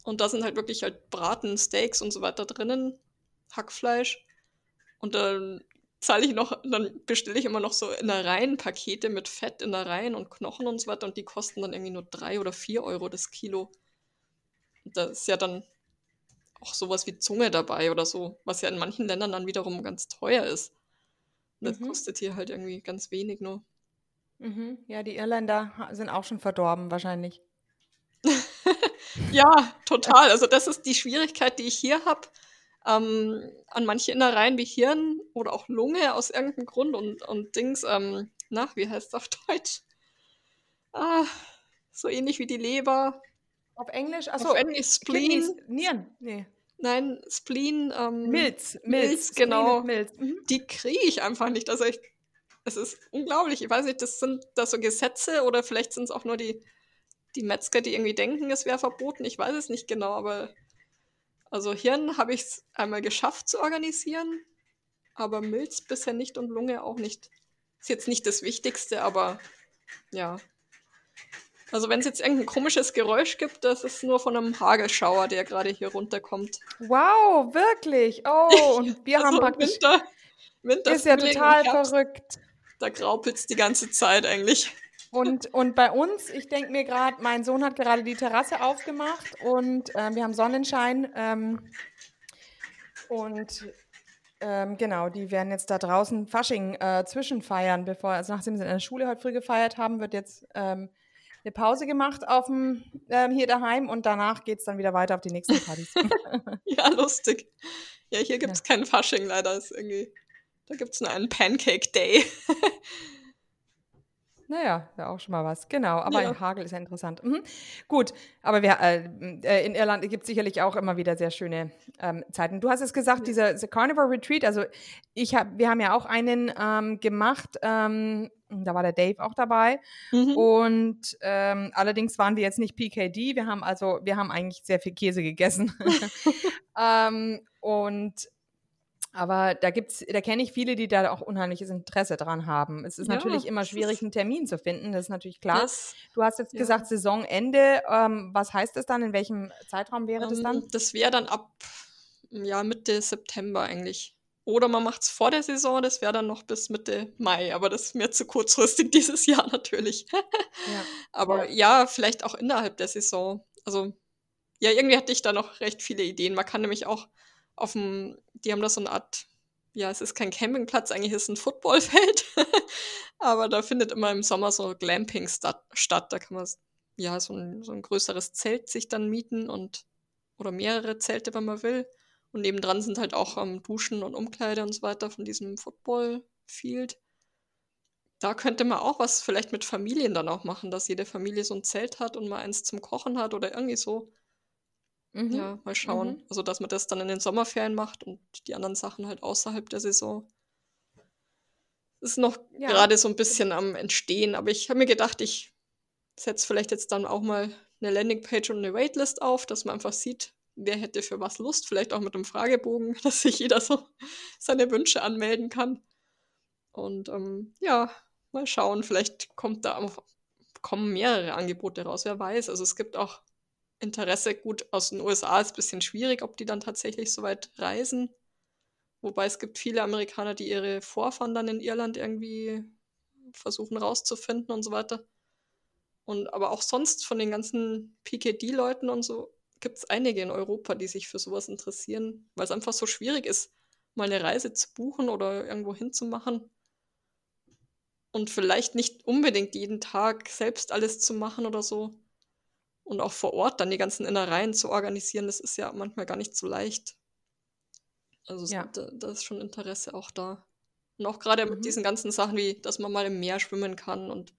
Und da sind halt wirklich halt Braten, Steaks und so weiter drinnen. Hackfleisch. Und dann zahle ich noch, dann bestelle ich immer noch so Innereien-Pakete mit Fett, Innereien und Knochen und so weiter und die kosten dann irgendwie nur drei oder vier Euro das Kilo. da ist ja dann auch sowas wie Zunge dabei oder so, was ja in manchen Ländern dann wiederum ganz teuer ist. Und das mhm. kostet hier halt irgendwie ganz wenig nur. Mhm. Ja, die Irländer sind auch schon verdorben wahrscheinlich. (laughs) ja, total. Also das ist die Schwierigkeit, die ich hier habe ähm, an manche Innereien wie Hirn oder auch Lunge aus irgendeinem Grund und, und Dings, ähm, na, wie heißt es auf Deutsch? Ah, so ähnlich wie die Leber. Auf Englisch? Achso, auf Englisch Spleen. Kidneys, Nieren? Nee. Nein, Spleen. Ähm, Milz. Milz, Milz genau. Milz. Mhm. Die kriege ich einfach nicht. Also ich, es ist unglaublich. Ich weiß nicht, das sind da so Gesetze oder vielleicht sind es auch nur die, die Metzger, die irgendwie denken, es wäre verboten. Ich weiß es nicht genau, aber Also Hirn habe ich es einmal geschafft zu organisieren, aber Milz bisher nicht und Lunge auch nicht. Ist jetzt nicht das Wichtigste, aber ja. Also wenn es jetzt irgendein komisches Geräusch gibt, das ist nur von einem Hagelschauer, der gerade hier runterkommt. Wow, wirklich. Oh, (laughs) und wir also haben praktisch. Winter, Winter ist ja total verrückt. Da graupelt es die ganze Zeit eigentlich. Und, und bei uns, ich denke mir gerade, mein Sohn hat gerade die Terrasse aufgemacht und äh, wir haben Sonnenschein. Ähm, und ähm, genau, die werden jetzt da draußen Fasching äh, zwischenfeiern, bevor, also nachdem sie in der Schule heute früh gefeiert haben, wird jetzt ähm, eine Pause gemacht auf dem, ähm, hier daheim und danach geht es dann wieder weiter auf die nächsten Partys. (laughs) Ja, lustig. Ja, hier gibt es keinen Fasching leider. Ist irgendwie, da gibt es nur einen Pancake Day. Naja, ja auch schon mal was. Genau, aber Ja. Hagel ist ja interessant. Mhm. Gut, aber wir, äh, äh, in Irland gibt es sicherlich auch immer wieder sehr schöne ähm, Zeiten. Du hast es gesagt, dieser, dieser Carnivore Retreat, also ich hab, wir haben ja auch einen ähm, gemacht, ähm, da war der Dave auch dabei. Mhm. Und ähm, allerdings waren wir jetzt nicht PKD, wir haben also, wir haben eigentlich sehr viel Käse gegessen. (laughs) (laughs) ähm, und aber da gibt's, da kenne ich viele, die da auch unheimliches Interesse dran haben. Es ist Ja, natürlich immer schwierig, einen Termin zu finden, das ist natürlich klar. Das, du hast jetzt ja. gesagt Saisonende. Ähm, was heißt das dann? In welchem Zeitraum wäre das dann? ähm, das wäre dann ab ja, Mitte September eigentlich. Oder man macht es vor der Saison, das wäre dann noch bis Mitte Mai, aber das ist mir zu kurzfristig (laughs) dieses Jahr natürlich. Ja. (laughs) Aber ja. vielleicht auch innerhalb der Saison. Also, ja, irgendwie hatte ich da noch recht viele Ideen. Man kann nämlich auch auf dem, die haben da so eine Art, ja, es ist kein Campingplatz, eigentlich ist es ein Footballfeld. (laughs) Aber da findet immer im Sommer so Glamping statt. statt. Da kann man ja so ein, so ein größeres Zelt sich dann mieten und oder mehrere Zelte, wenn man will. Und nebendran sind halt auch ähm, Duschen und Umkleide und so weiter von diesem Football-Field da könnte man auch was vielleicht mit Familien dann auch machen, dass jede Familie so ein Zelt hat und mal eins zum Kochen hat oder irgendwie so. Mhm. Ja, mal schauen. Mhm. Also, dass man das dann in den Sommerferien macht und die anderen Sachen halt außerhalb der Saison. Ist noch Ja. gerade so ein bisschen am Entstehen, aber ich habe mir gedacht, ich setze vielleicht jetzt dann auch mal eine Landingpage und eine Waitlist auf, dass man einfach sieht, wer hätte für was Lust, vielleicht auch mit einem Fragebogen, (laughs) dass sich jeder so seine Wünsche anmelden kann. Und ähm, ja, mal schauen, vielleicht kommt da auch, kommen mehrere Angebote raus, wer weiß. Also es gibt auch Interesse, gut, aus den USA ist ein bisschen schwierig, ob die dann tatsächlich so weit reisen. Wobei es gibt viele Amerikaner, die ihre Vorfahren dann in Irland irgendwie versuchen rauszufinden und so weiter. Und aber auch sonst von den ganzen PKD-Leuten und so gibt es einige in Europa, die sich für sowas interessieren, weil es einfach so schwierig ist, mal eine Reise zu buchen oder irgendwo hinzumachen. Und vielleicht nicht unbedingt jeden Tag selbst alles zu machen oder so. Und auch vor Ort dann die ganzen Innereien zu organisieren, das ist ja manchmal gar nicht so leicht. Also Ja. da, da ist schon Interesse auch da. Und auch gerade Mhm. mit diesen ganzen Sachen wie, dass man mal im Meer schwimmen kann und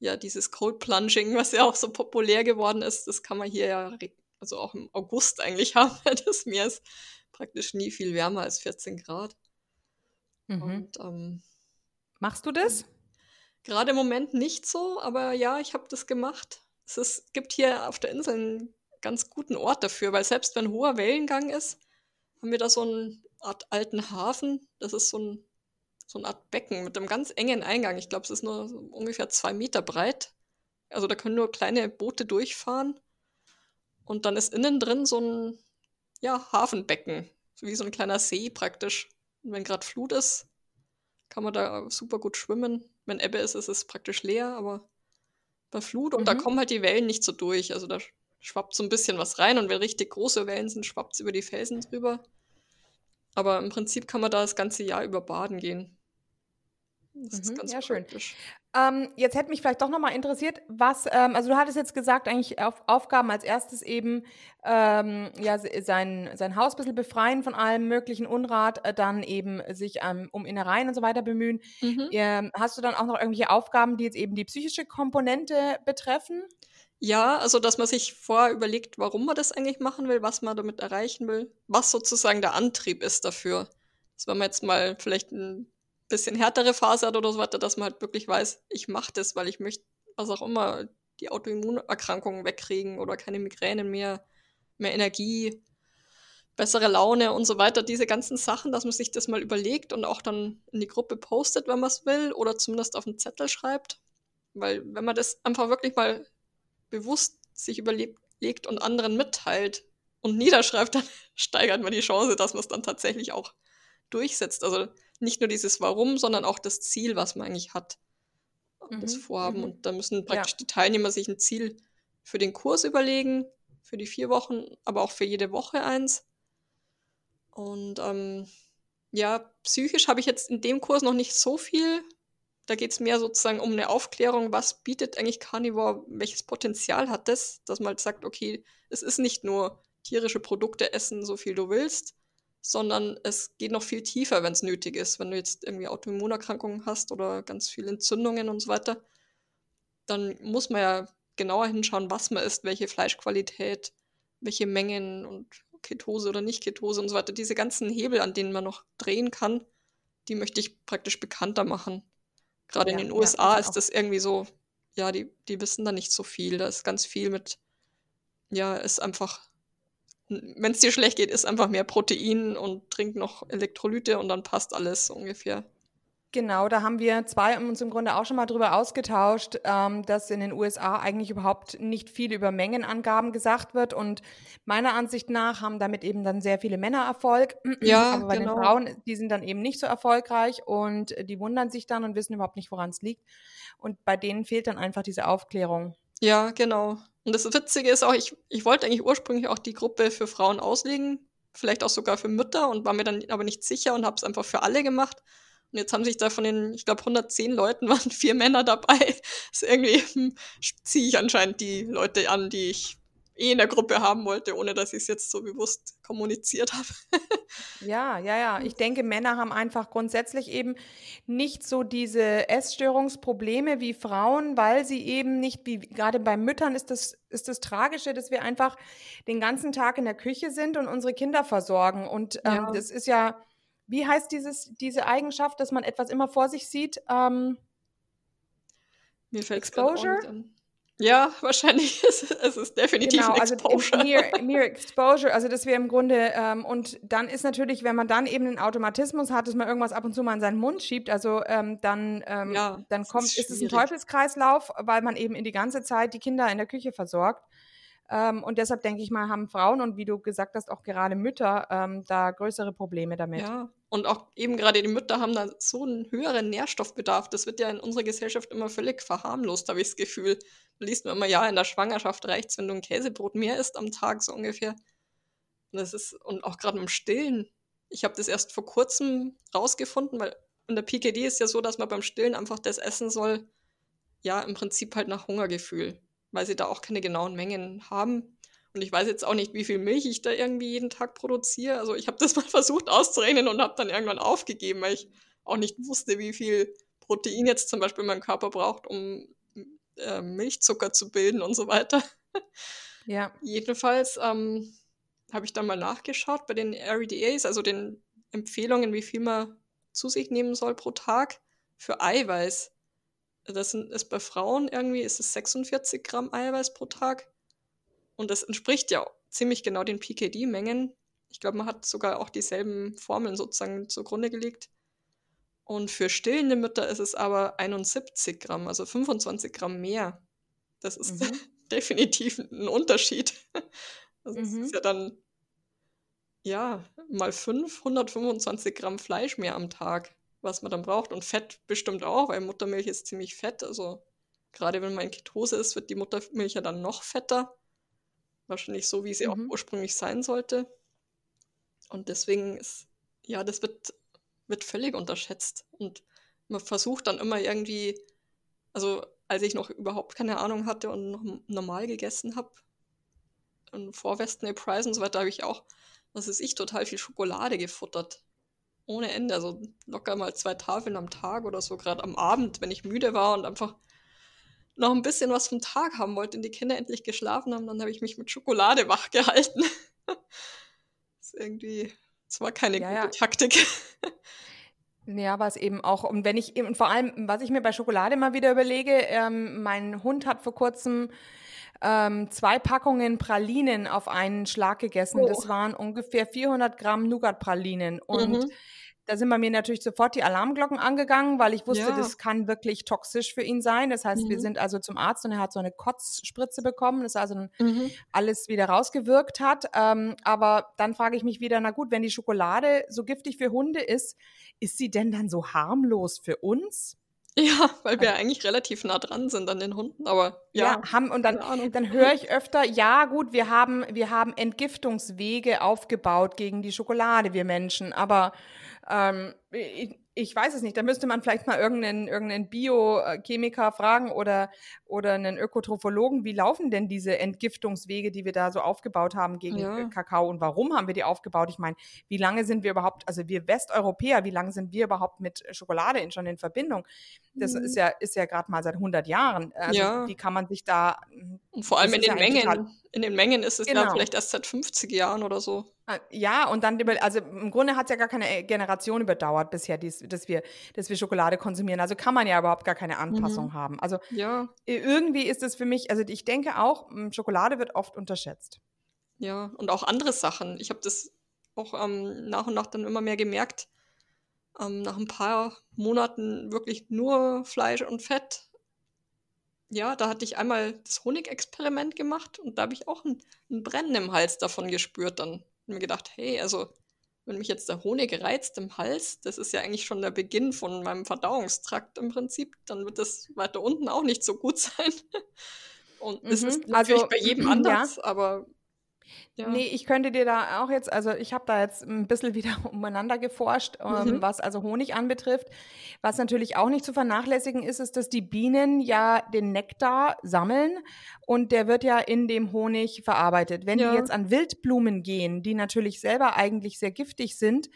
ja, dieses Cold Plunging, was ja auch so populär geworden ist, das kann man hier ja, also auch im August eigentlich (laughs) haben, weil das Meer ist praktisch nie viel wärmer als 14 Grad. Mhm. Und ähm, Machst du das? Gerade im Moment nicht so, aber ja, ich habe das gemacht. Es ist, gibt hier auf der Insel einen ganz guten Ort dafür, weil selbst wenn hoher Wellengang ist, haben wir da so eine Art alten Hafen. Das ist so, ein, so eine Art Becken mit einem ganz engen Eingang. Ich glaube, es ist nur so ungefähr zwei Meter breit. Also da können nur kleine Boote durchfahren. Und dann ist innen drin so ein ja, Hafenbecken, wie so ein kleiner See praktisch. Und wenn gerade Flut ist, kann man da super gut schwimmen. Wenn Ebbe ist, ist es praktisch leer, aber bei Flut und da Mhm. kommen halt die Wellen nicht so durch. Also da schwappt so ein bisschen was rein und wenn richtig große Wellen sind, schwappt es über die Felsen drüber. Aber im Prinzip kann man da das ganze Jahr über baden gehen. Das ist Mhm, ganz ja, schön. Ähm, jetzt hätte mich vielleicht doch nochmal interessiert, was, ähm, also du hattest jetzt gesagt, eigentlich auf, Aufgaben als erstes eben ähm, ja, se- sein, sein Haus ein bisschen befreien von allem möglichen Unrat, äh, dann eben sich ähm, um Innereien und so weiter bemühen. Mhm. Hast du dann auch noch irgendwelche Aufgaben, die jetzt eben die psychische Komponente betreffen? Ja, also dass man sich vorher überlegt, warum man das eigentlich machen will, was man damit erreichen will, was sozusagen der Antrieb ist dafür. Dass wenn man jetzt mal vielleicht ein bisschen härtere Phase hat oder so weiter, dass man halt wirklich weiß, ich mache das, weil ich möchte, was auch immer, die Autoimmunerkrankungen wegkriegen oder keine Migräne mehr, mehr Energie, bessere Laune und so weiter, diese ganzen Sachen, dass man sich das mal überlegt und auch dann in die Gruppe postet, wenn man es will, oder zumindest auf einen Zettel schreibt. Weil wenn man das einfach wirklich mal bewusst sich überlegt und anderen mitteilt und niederschreibt, (laughs) dann steigert man die Chance, dass man es dann tatsächlich auch durchsetzt. Also nicht nur dieses Warum, sondern auch das Ziel, was man eigentlich hat, mhm. das Vorhaben. Mhm. Und da müssen praktisch ja. die Teilnehmer sich ein Ziel für den Kurs überlegen, für die vier Wochen, aber auch für jede Woche eins. Und ähm, ja, psychisch habe ich jetzt in dem Kurs noch nicht so viel. Da geht es mehr sozusagen um eine Aufklärung, was bietet eigentlich Carnivore, welches Potenzial hat das, dass man halt sagt, okay, es ist nicht nur tierische Produkte essen, so viel du willst, sondern es geht noch viel tiefer, wenn es nötig ist. Wenn du jetzt irgendwie Autoimmunerkrankungen hast oder ganz viele Entzündungen und so weiter, dann muss man ja genauer hinschauen, was man isst, welche Fleischqualität, welche Mengen und Ketose oder nicht Ketose und so weiter. Diese ganzen Hebel, an denen man noch drehen kann, die möchte ich praktisch bekannter machen. Gerade ja, in den USA ja, ist das irgendwie so, ja, die, die wissen da nicht so viel. Da ist ganz viel mit, ja, ist einfach wenn es dir schlecht geht, isst einfach mehr Protein und trink noch Elektrolyte und dann passt alles ungefähr. Genau, da haben wir zwei uns im Grunde auch schon mal drüber ausgetauscht, ähm, dass in den USA eigentlich überhaupt nicht viel über Mengenangaben gesagt wird. Und meiner Ansicht nach haben damit eben dann sehr viele Männer Erfolg. (clears throat) Ja, Aber bei genau. den Frauen, die sind dann eben nicht so erfolgreich und die wundern sich dann und wissen überhaupt nicht, woran es liegt. Und bei denen fehlt dann einfach diese Aufklärung. Ja, genau. Und das Witzige ist auch, ich, ich wollte eigentlich ursprünglich auch die Gruppe für Frauen auslegen, vielleicht auch sogar für Mütter und war mir dann aber nicht sicher und habe es einfach für alle gemacht. Und jetzt haben sich da von den, ich glaube, 110 Leuten (laughs) waren vier Männer dabei. Das ist irgendwie hm, ziehe ich anscheinend die Leute an, die ich eh in der Gruppe haben wollte, ohne dass ich es jetzt so bewusst kommuniziert habe. (laughs) ja, ja, ja. Ich denke, Männer haben einfach grundsätzlich eben nicht so diese Essstörungsprobleme wie Frauen, weil sie eben nicht, wie gerade bei Müttern ist das, ist das Tragische, dass wir einfach den ganzen Tag in der Küche sind und unsere Kinder versorgen. Und ähm, ja. das ist ja, wie heißt dieses, diese Eigenschaft, dass man etwas immer vor sich sieht? Ähm, Mir fällt Exposure. Ja, (laughs) wahrscheinlich ist es ist definitiv genau, also Mere, (laughs) mere Exposure, also dass wir im Grunde, ähm, und dann ist natürlich, wenn man dann eben einen Automatismus hat, dass man irgendwas ab und zu mal in seinen Mund schiebt, also ähm, dann, ähm, ja, dann kommt, ist, ist es ein Teufelskreislauf, weil man eben in die ganze Zeit die Kinder in der Küche versorgt. Ähm, und deshalb denke ich mal, haben Frauen und wie du gesagt hast, auch gerade Mütter ähm, da größere Probleme damit. Ja, und auch eben gerade die Mütter haben da so einen höheren Nährstoffbedarf. Das wird ja in unserer Gesellschaft immer völlig verharmlost, habe ich das Gefühl. Da liest man immer, ja, in der Schwangerschaft reicht es, wenn du ein Käsebrot mehr isst am Tag, so ungefähr. Und das ist, und auch gerade im Stillen. Ich habe das erst vor kurzem rausgefunden, weil in der PKD ist ja so, dass man beim Stillen einfach das essen soll, ja, im Prinzip halt nach Hungergefühl weil sie da auch keine genauen Mengen haben. Und ich weiß jetzt auch nicht, wie viel Milch ich da irgendwie jeden Tag produziere. Also ich habe das (laughs) mal versucht auszurechnen und habe dann irgendwann aufgegeben, weil ich auch nicht wusste, wie viel Protein jetzt zum Beispiel mein Körper braucht, um äh, Milchzucker zu bilden und so weiter. (laughs) Ja. Jedenfalls ähm, habe ich dann mal nachgeschaut bei den REDAs, also den Empfehlungen, wie viel man zu sich nehmen soll pro Tag für Eiweiß das ist bei Frauen irgendwie, ist es 46 Gramm Eiweiß pro Tag. Und das entspricht ja ziemlich genau den PKD-Mengen. Ich glaube, man hat sogar auch dieselben Formeln sozusagen zugrunde gelegt. Und für stillende Mütter ist es aber 71 Gramm, also 25 Gramm mehr. Das ist mhm. (laughs) definitiv ein Unterschied. Das mhm. ist ja dann, ja, mal 5, 125 Gramm Fleisch mehr am Tag was man dann braucht. Und Fett bestimmt auch, weil Muttermilch ist ziemlich fett. Also gerade wenn man in Ketose ist, wird die Muttermilch ja dann noch fetter. Wahrscheinlich so, wie sie mhm. auch ursprünglich sein sollte. Und deswegen ist, ja, das wird, wird völlig unterschätzt. Und man versucht dann immer irgendwie, also als ich noch überhaupt keine Ahnung hatte und noch normal gegessen habe, vor Weston Price und so weiter, habe ich auch, was ist ich, total viel Schokolade gefuttert ohne Ende. Also locker mal zwei Tafeln am Tag oder so, gerade am Abend, wenn ich müde war und einfach noch ein bisschen was vom Tag haben wollte und die Kinder endlich geschlafen haben, dann habe ich mich mit Schokolade (laughs) wach gehalten. das ist irgendwie, das war keine ja, gute ja. Taktik. Ja, was eben auch, und wenn ich, und vor allem, was ich mir bei Schokolade mal wieder überlege, ähm, mein Hund hat vor kurzem ähm, zwei Packungen Pralinen auf einen Schlag gegessen. Oh. Das waren ungefähr 400 Gramm Nougat-Pralinen. Und Mhm. da sind bei mir natürlich sofort die Alarmglocken angegangen, weil ich wusste, Ja. das kann wirklich toxisch für ihn sein. Das heißt, wir Mhm. sind also zum Arzt und er hat so eine Kotzspritze bekommen, das also Mhm. alles wieder rausgewirkt hat. Ähm, aber dann frage ich mich wieder, na gut, wenn die Schokolade so giftig für Hunde ist, ist sie denn dann so harmlos für uns? (laughs) Ja, weil wir eigentlich relativ nah dran sind an den Hunden, aber ja, haben und dann, dann höre ich öfter, ja gut, wir haben, wir haben Entgiftungswege aufgebaut gegen die Schokolade, wir Menschen, aber ähm, ich, ich weiß es nicht. Da müsste man vielleicht mal irgendeinen, irgendeinen Biochemiker fragen oder, oder einen Ökotrophologen, wie laufen denn diese Entgiftungswege, die wir da so aufgebaut haben gegen Ja. äh, Kakao und warum haben wir die aufgebaut? Ich meine, wie lange sind wir überhaupt, also wir Westeuropäer, wie lange sind wir überhaupt mit Schokolade in, schon in Verbindung? Das ist ja, ist ja gerade mal seit 100 Jahren. Also Ja. wie kann man sich da Und vor allem in den ja Mengen. In den Mengen ist es ja Genau. vielleicht erst seit 50 Jahren oder so. Ah, Ja, und dann, also im Grunde hat es ja gar keine äh, Generation überdauert bisher, dies, dass, wir, dass wir Schokolade konsumieren. Also kann man ja überhaupt gar keine Anpassung haben. Also Ja, irgendwie ist es für mich, also ich denke auch, m, Schokolade wird oft unterschätzt. ja. Und auch andere Sachen. Ich habe das auch ähm, nach und nach dann immer mehr gemerkt. Ähm, nach ein paar Monaten wirklich nur Fleisch und Fett. Ja, da hatte ich einmal das Honigexperiment gemacht und da habe ich auch ein, ein Brennen im Hals davon gespürt dann. Und mir gedacht, hey, also wenn mich jetzt der Honig reizt im Hals, das ist ja eigentlich schon der Beginn von meinem Verdauungstrakt im Prinzip, dann wird das weiter unten auch nicht so gut (laughs) sein. Und es Mhm, ist natürlich also, bei jedem (clears throat) ja. anders, aber ja. Nee, ich könnte dir da auch jetzt, also ich habe da jetzt ein bisschen (laughs) wieder umeinander geforscht, ähm, Mhm. was also Honig anbetrifft. Was natürlich auch nicht zu vernachlässigen ist, ist, dass die Bienen ja den Nektar sammeln und der wird ja in dem Honig verarbeitet. Wenn Ja. die jetzt an Wildblumen gehen, die natürlich selber eigentlich sehr giftig sind,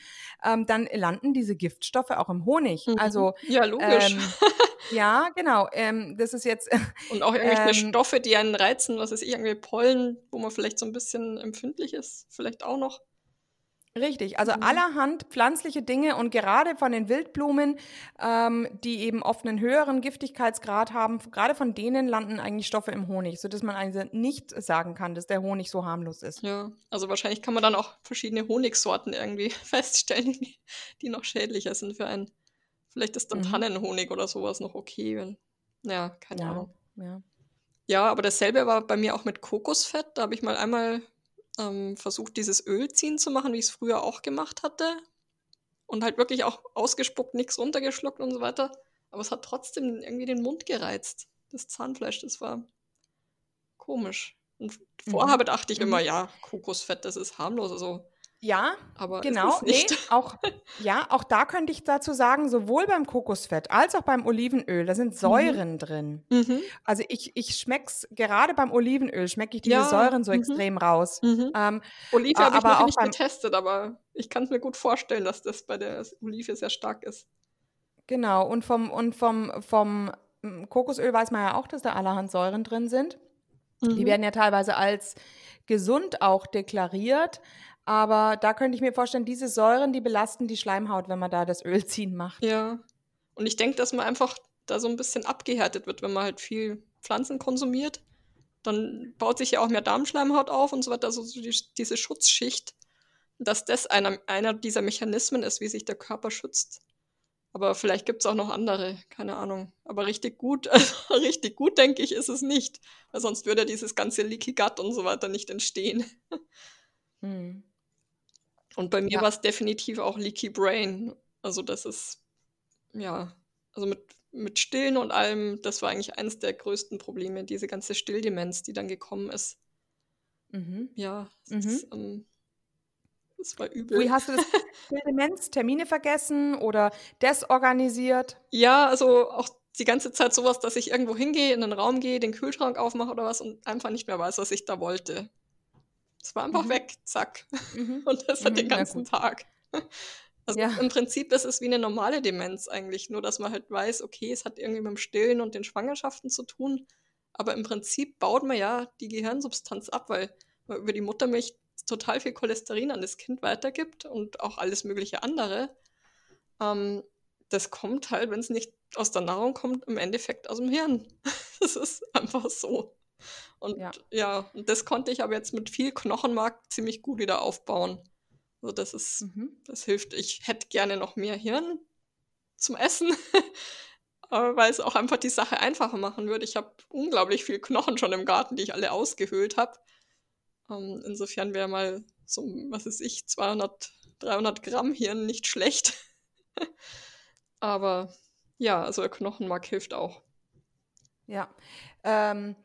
ähm, dann landen diese Giftstoffe auch im Honig. Mhm. Also ja, logisch. ähm, (laughs) ja, genau. Ähm, das ist jetzt Und auch irgendwelche (laughs) ähm, Stoffe, die einen reizen, was ich, irgendwie Pollen, wo man vielleicht so ein bisschen empfindlich ist, vielleicht auch noch. Richtig, also Mhm. allerhand pflanzliche Dinge und gerade von den Wildblumen, ähm, die eben oft einen höheren Giftigkeitsgrad haben, gerade von denen landen eigentlich Stoffe im Honig, sodass man eigentlich nicht sagen kann, dass der Honig so harmlos ist. Ja, also wahrscheinlich kann man dann auch verschiedene Honigsorten irgendwie (laughs) feststellen, die, noch schädlicher sind für einen. Vielleicht ist dann Mhm. Tannenhonig oder sowas noch okay, weil, ja, keine Ja, Ahnung. ja. Ja, aber dasselbe war bei mir auch mit Kokosfett. Da habe ich mal einmal ähm, versucht, dieses Öl ziehen zu machen, wie ich es früher auch gemacht hatte. Und halt wirklich auch ausgespuckt, nichts runtergeschluckt und so weiter. Aber es hat trotzdem irgendwie den Mund gereizt. Das Zahnfleisch, das war komisch. Und vorher Mhm. dachte ich Mhm. immer, ja, Kokosfett, das ist harmlos. Also, Ja, aber genau. ist es Nee, (laughs) auch, ja, auch da könnte ich dazu sagen, sowohl beim Kokosfett als auch beim Olivenöl, da sind Säuren drin. Mhm. Also ich, ich schmeck's, gerade beim Olivenöl schmecke ich diese Ja, Säuren so mhm. extrem raus. Mhm. Ähm, Olive habe ich aber noch auch nicht beim- getestet, aber ich kann es mir gut vorstellen, dass das bei der Olive sehr stark ist. Genau, und vom, und vom, vom mm, Kokosöl weiß man ja auch, dass da allerhand Säuren drin sind. Die Mhm. werden ja teilweise als gesund auch deklariert. Aber da könnte ich mir vorstellen, diese Säuren, die belasten die Schleimhaut, wenn man da das Öl ziehen macht. Ja. Und ich denke, dass man einfach da so ein bisschen abgehärtet wird, wenn man halt viel Pflanzen konsumiert. Dann baut sich ja auch mehr Darmschleimhaut auf und so weiter, also so die, diese Schutzschicht, dass das einer, einer dieser Mechanismen ist, wie sich der Körper schützt. Aber vielleicht gibt es auch noch andere, keine Ahnung. Aber richtig gut, (laughs) also richtig gut, denke ich, ist es nicht. Weil sonst würde dieses ganze Leaky Gut und so weiter nicht entstehen. Hm. Und bei mir Ja. war es definitiv auch Leaky Brain. Also das ist, ja, also mit, mit Stillen und allem, das war eigentlich eines der größten Probleme, diese ganze Stilldemenz, die dann gekommen ist. Mhm. Ja, es Mhm. ist, ähm, das war übel. Wie hast du das (laughs) Demenz, Termine vergessen oder desorganisiert? Ja, also auch die ganze Zeit sowas, dass ich irgendwo hingehe, in den Raum gehe, den Kühlschrank aufmache oder was und einfach nicht mehr weiß, was ich da wollte. Es war einfach Mhm. weg, zack. Mhm. (laughs) Und das hat Mhm, den ganzen. Tag. (laughs) Also Ja. im Prinzip ist es wie eine normale Demenz eigentlich, nur dass man halt weiß, okay, es hat irgendwie mit dem Stillen und den Schwangerschaften zu tun. Aber im Prinzip baut man ja die Gehirnsubstanz ab, weil man über die Muttermilch total viel Cholesterin an das Kind weitergibt und auch alles mögliche andere. Ähm, das kommt halt, wenn es nicht aus der Nahrung kommt, im Endeffekt aus dem Hirn. (laughs) Das ist einfach so. Und ja. ja, das konnte ich aber jetzt mit viel Knochenmark ziemlich gut wieder aufbauen. Also das ist, mhm. das hilft. Ich hätte gerne noch mehr Hirn zum Essen, (laughs) weil es auch einfach die Sache einfacher machen würde. Ich habe unglaublich viel Knochen schon im Garten, die ich alle ausgehöhlt habe. Ähm, insofern wäre mal so, was ist ich, 200, 300 Gramm Hirn nicht schlecht. (laughs) Aber ja, also Knochenmark hilft auch. Ja. Ähm,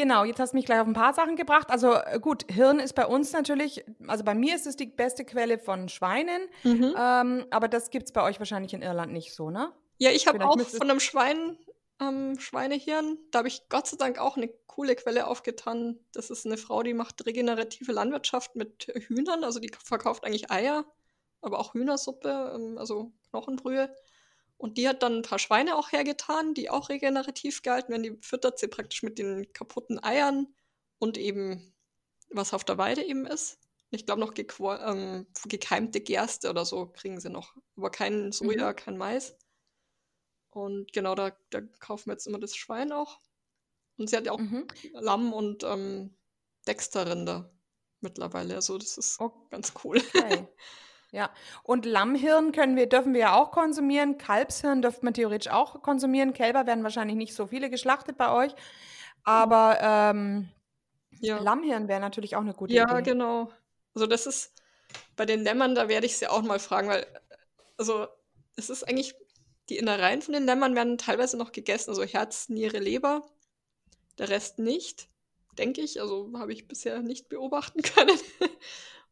Genau, jetzt hast du mich gleich auf ein paar Sachen gebracht. Also äh, gut, Hirn ist bei uns natürlich, also bei mir ist es die beste Quelle von Schweinen, mhm. ähm, aber das gibt es bei euch wahrscheinlich in Irland nicht so, ne? Ja, ich habe auch von einem Schwein, ähm, Schweinehirn, da habe ich Gott sei Dank auch eine coole Quelle aufgetan. Das ist eine Frau, die macht regenerative Landwirtschaft mit Hühnern, also die verkauft eigentlich Eier, aber auch Hühnersuppe, ähm, also Knochenbrühe. Und die hat dann ein paar Schweine auch hergetan, die auch regenerativ gehalten werden. Die füttert sie praktisch mit den kaputten Eiern und eben, was auf der Weide eben ist. Ich glaube noch ähm, gekeimte Gerste oder so kriegen sie noch. Aber kein Soja, mhm. kein Mais. Und genau, da, da kaufen wir jetzt immer das Schwein auch. Und sie hat ja auch mhm. Lamm und ähm, Dexterrinder mittlerweile. Also das ist oh. ganz cool. (laughs) Ja, und Lammhirn können wir, dürfen wir ja auch konsumieren. Kalbshirn dürfte man theoretisch auch konsumieren. Kälber werden wahrscheinlich nicht so viele geschlachtet bei euch. Aber ähm, ja. Lammhirn wäre natürlich auch eine gute ja, Idee. Ja, genau. Also das ist bei den Lämmern, da werde ich sie auch mal fragen, weil also es ist eigentlich, die Innereien von den Lämmern werden teilweise noch gegessen, also Herz, Niere, Leber, der Rest nicht, denke ich. Also habe ich bisher nicht beobachten (laughs) können.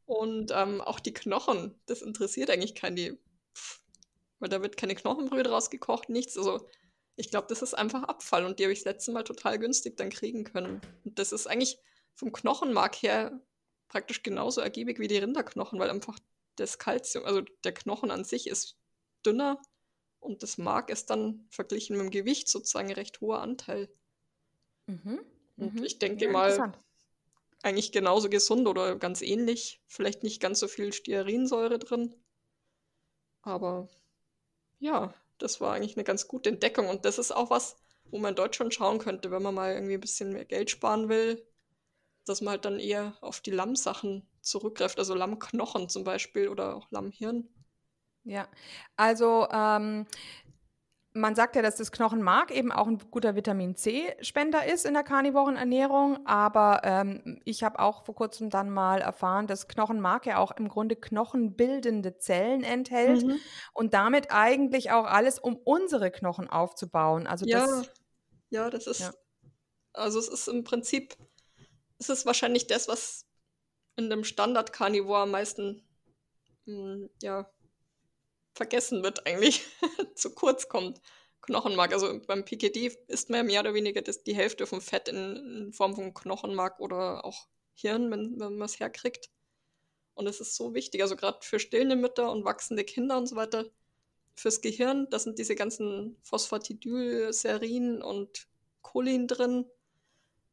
Und ähm, auch die Knochen, das interessiert eigentlich keinen, die, weil da wird keine Knochenbrühe draus gekocht, nichts. Also ich glaube, das ist einfach Abfall und die habe ich das letzte Mal total günstig dann kriegen können. Und das ist eigentlich vom Knochenmark her praktisch genauso ergiebig wie die Rinderknochen, weil einfach das Kalzium, also der Knochen an sich ist dünner und das Mark ist dann verglichen mit dem Gewicht sozusagen ein recht hoher Anteil. Mhm. Und mhm. ich denke ja, mal, eigentlich genauso gesund oder ganz ähnlich. Vielleicht nicht ganz so viel Stearinsäure drin. Aber ja, das war eigentlich eine ganz gute Entdeckung. Und das ist auch was, wo man in Deutschland schauen könnte, wenn man mal irgendwie ein bisschen mehr Geld sparen will, dass man halt dann eher auf die Lammsachen zurückgreift, also Lammknochen zum Beispiel oder auch Lammhirn. Ja, also ähm, man sagt ja, dass das Knochenmark eben auch ein guter Vitamin C-Spender ist in der karnivoren Ernährung, aber ähm, ich habe auch vor kurzem dann mal erfahren, dass Knochenmark ja auch im Grunde knochenbildende Zellen enthält mhm. und damit eigentlich auch alles, um unsere Knochen aufzubauen. Also ja, das, ja, das ist, ja. also es ist im Prinzip, es ist wahrscheinlich das, was in dem Standard-Karnivor am meisten, mh, hm, ja, vergessen wird eigentlich, (laughs) zu kurz kommt. Knochenmark, also beim PKD isst man mehr oder weniger das, die Hälfte vom Fett in, in Form von Knochenmark oder auch Hirn, wenn, wenn man es herkriegt. Und es ist so wichtig, also gerade für stillende Mütter und wachsende Kinder und so weiter, fürs Gehirn, da sind diese ganzen Phosphatidylserien und Cholin drin.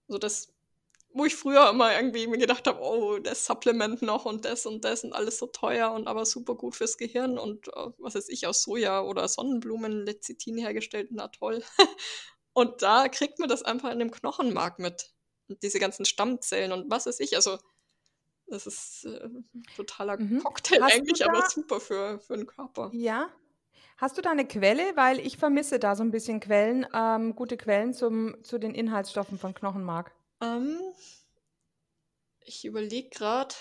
Also das wo ich früher immer irgendwie mir gedacht habe, oh, das Supplement noch und das und das und alles so teuer und aber super gut fürs Gehirn und uh, was weiß ich, aus Soja oder Sonnenblumen Lecithin hergestellt, na toll. (laughs) und da kriegt man das einfach in dem Knochenmark mit. Und diese ganzen Stammzellen und was weiß ich, also das ist äh, totaler mhm. Cocktail Hast eigentlich, aber super für, für den Körper. Ja, Hast du da eine Quelle? Weil ich vermisse da so ein bisschen Quellen, ähm, gute Quellen zum, zu den Inhaltsstoffen von Knochenmark. Ähm, ich überlege gerade.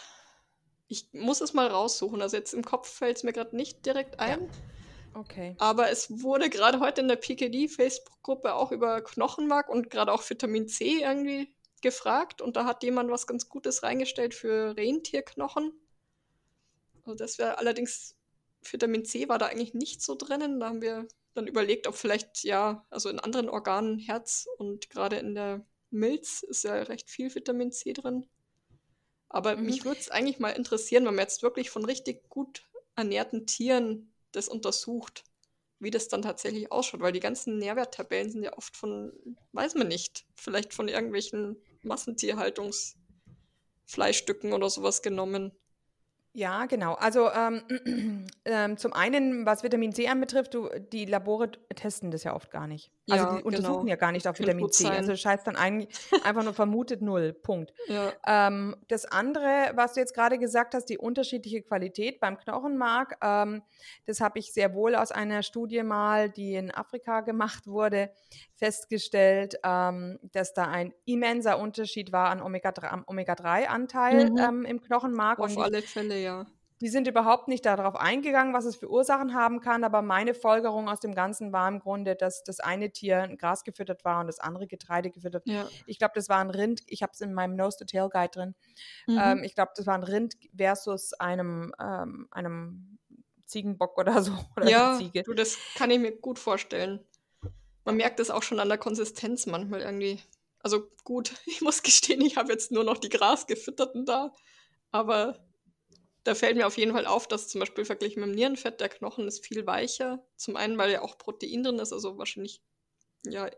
Ich muss es mal raussuchen. Also jetzt im Kopf fällt es mir gerade nicht direkt ein. Ja. Okay. Aber es wurde gerade heute in der PKD-Facebook-Gruppe auch über Knochenmark und gerade auch Vitamin C irgendwie gefragt. Und da hat jemand was ganz Gutes reingestellt für Rentierknochen. Also das wäre allerdings, Vitamin C war da eigentlich nicht so drinnen. Da haben wir dann überlegt, ob vielleicht, ja, also in anderen Organen, Herz und gerade in der Milz ist ja recht viel Vitamin C drin. Aber mhm. mich würde es eigentlich mal interessieren, wenn man jetzt wirklich von richtig gut ernährten Tieren das untersucht, wie das dann tatsächlich ausschaut. Weil die ganzen Nährwerttabellen sind ja oft von, weiß man nicht, vielleicht von irgendwelchen Massentierhaltungsfleischstücken oder sowas genommen. Ja, genau. Also ähm, (clears throat) ähm, zum einen, was Vitamin C anbetrifft, du, die Labore testen das ja oft gar nicht. Also Ja, die untersuchen genau. ja gar nicht auf Könnte Vitamin C. sein. Also das heißt dann eigentlich einfach nur vermutet null. Punkt. (laughs) Ja. Ähm, das andere, was du jetzt gerade gesagt hast, die unterschiedliche Qualität beim Knochenmark, ähm, das habe ich sehr wohl aus einer Studie mal, die in Afrika gemacht wurde, festgestellt, ähm, dass da ein immenser Unterschied war an Omega-3, am Omega-3-Anteil Mhm. ähm, im Knochenmark. Auf alle Fälle, ja. Die sind überhaupt nicht darauf eingegangen, was es für Ursachen haben kann, aber meine Folgerung aus dem Ganzen war im Grunde, dass das eine Tier ein Gras gefüttert war und das andere Getreide gefüttert. Ja. Ich glaube, das war ein Rind, ich habe es in meinem Nose-to-Tail-Guide drin. Mhm. Ähm, ich glaube, das war ein Rind versus einem, ähm, einem Ziegenbock oder so. (laughs) Oder ja, Ziege. du, das kann ich mir gut vorstellen. Man merkt es auch schon an der Konsistenz manchmal irgendwie. Also gut, (laughs) ich muss gestehen, ich habe jetzt nur noch die Grasgefütterten da, aber da fällt mir auf jeden Fall auf, dass zum Beispiel verglichen mit dem Nierenfett der Knochen ist viel weicher. Zum einen, weil ja auch Protein drin ist, also wahrscheinlich ja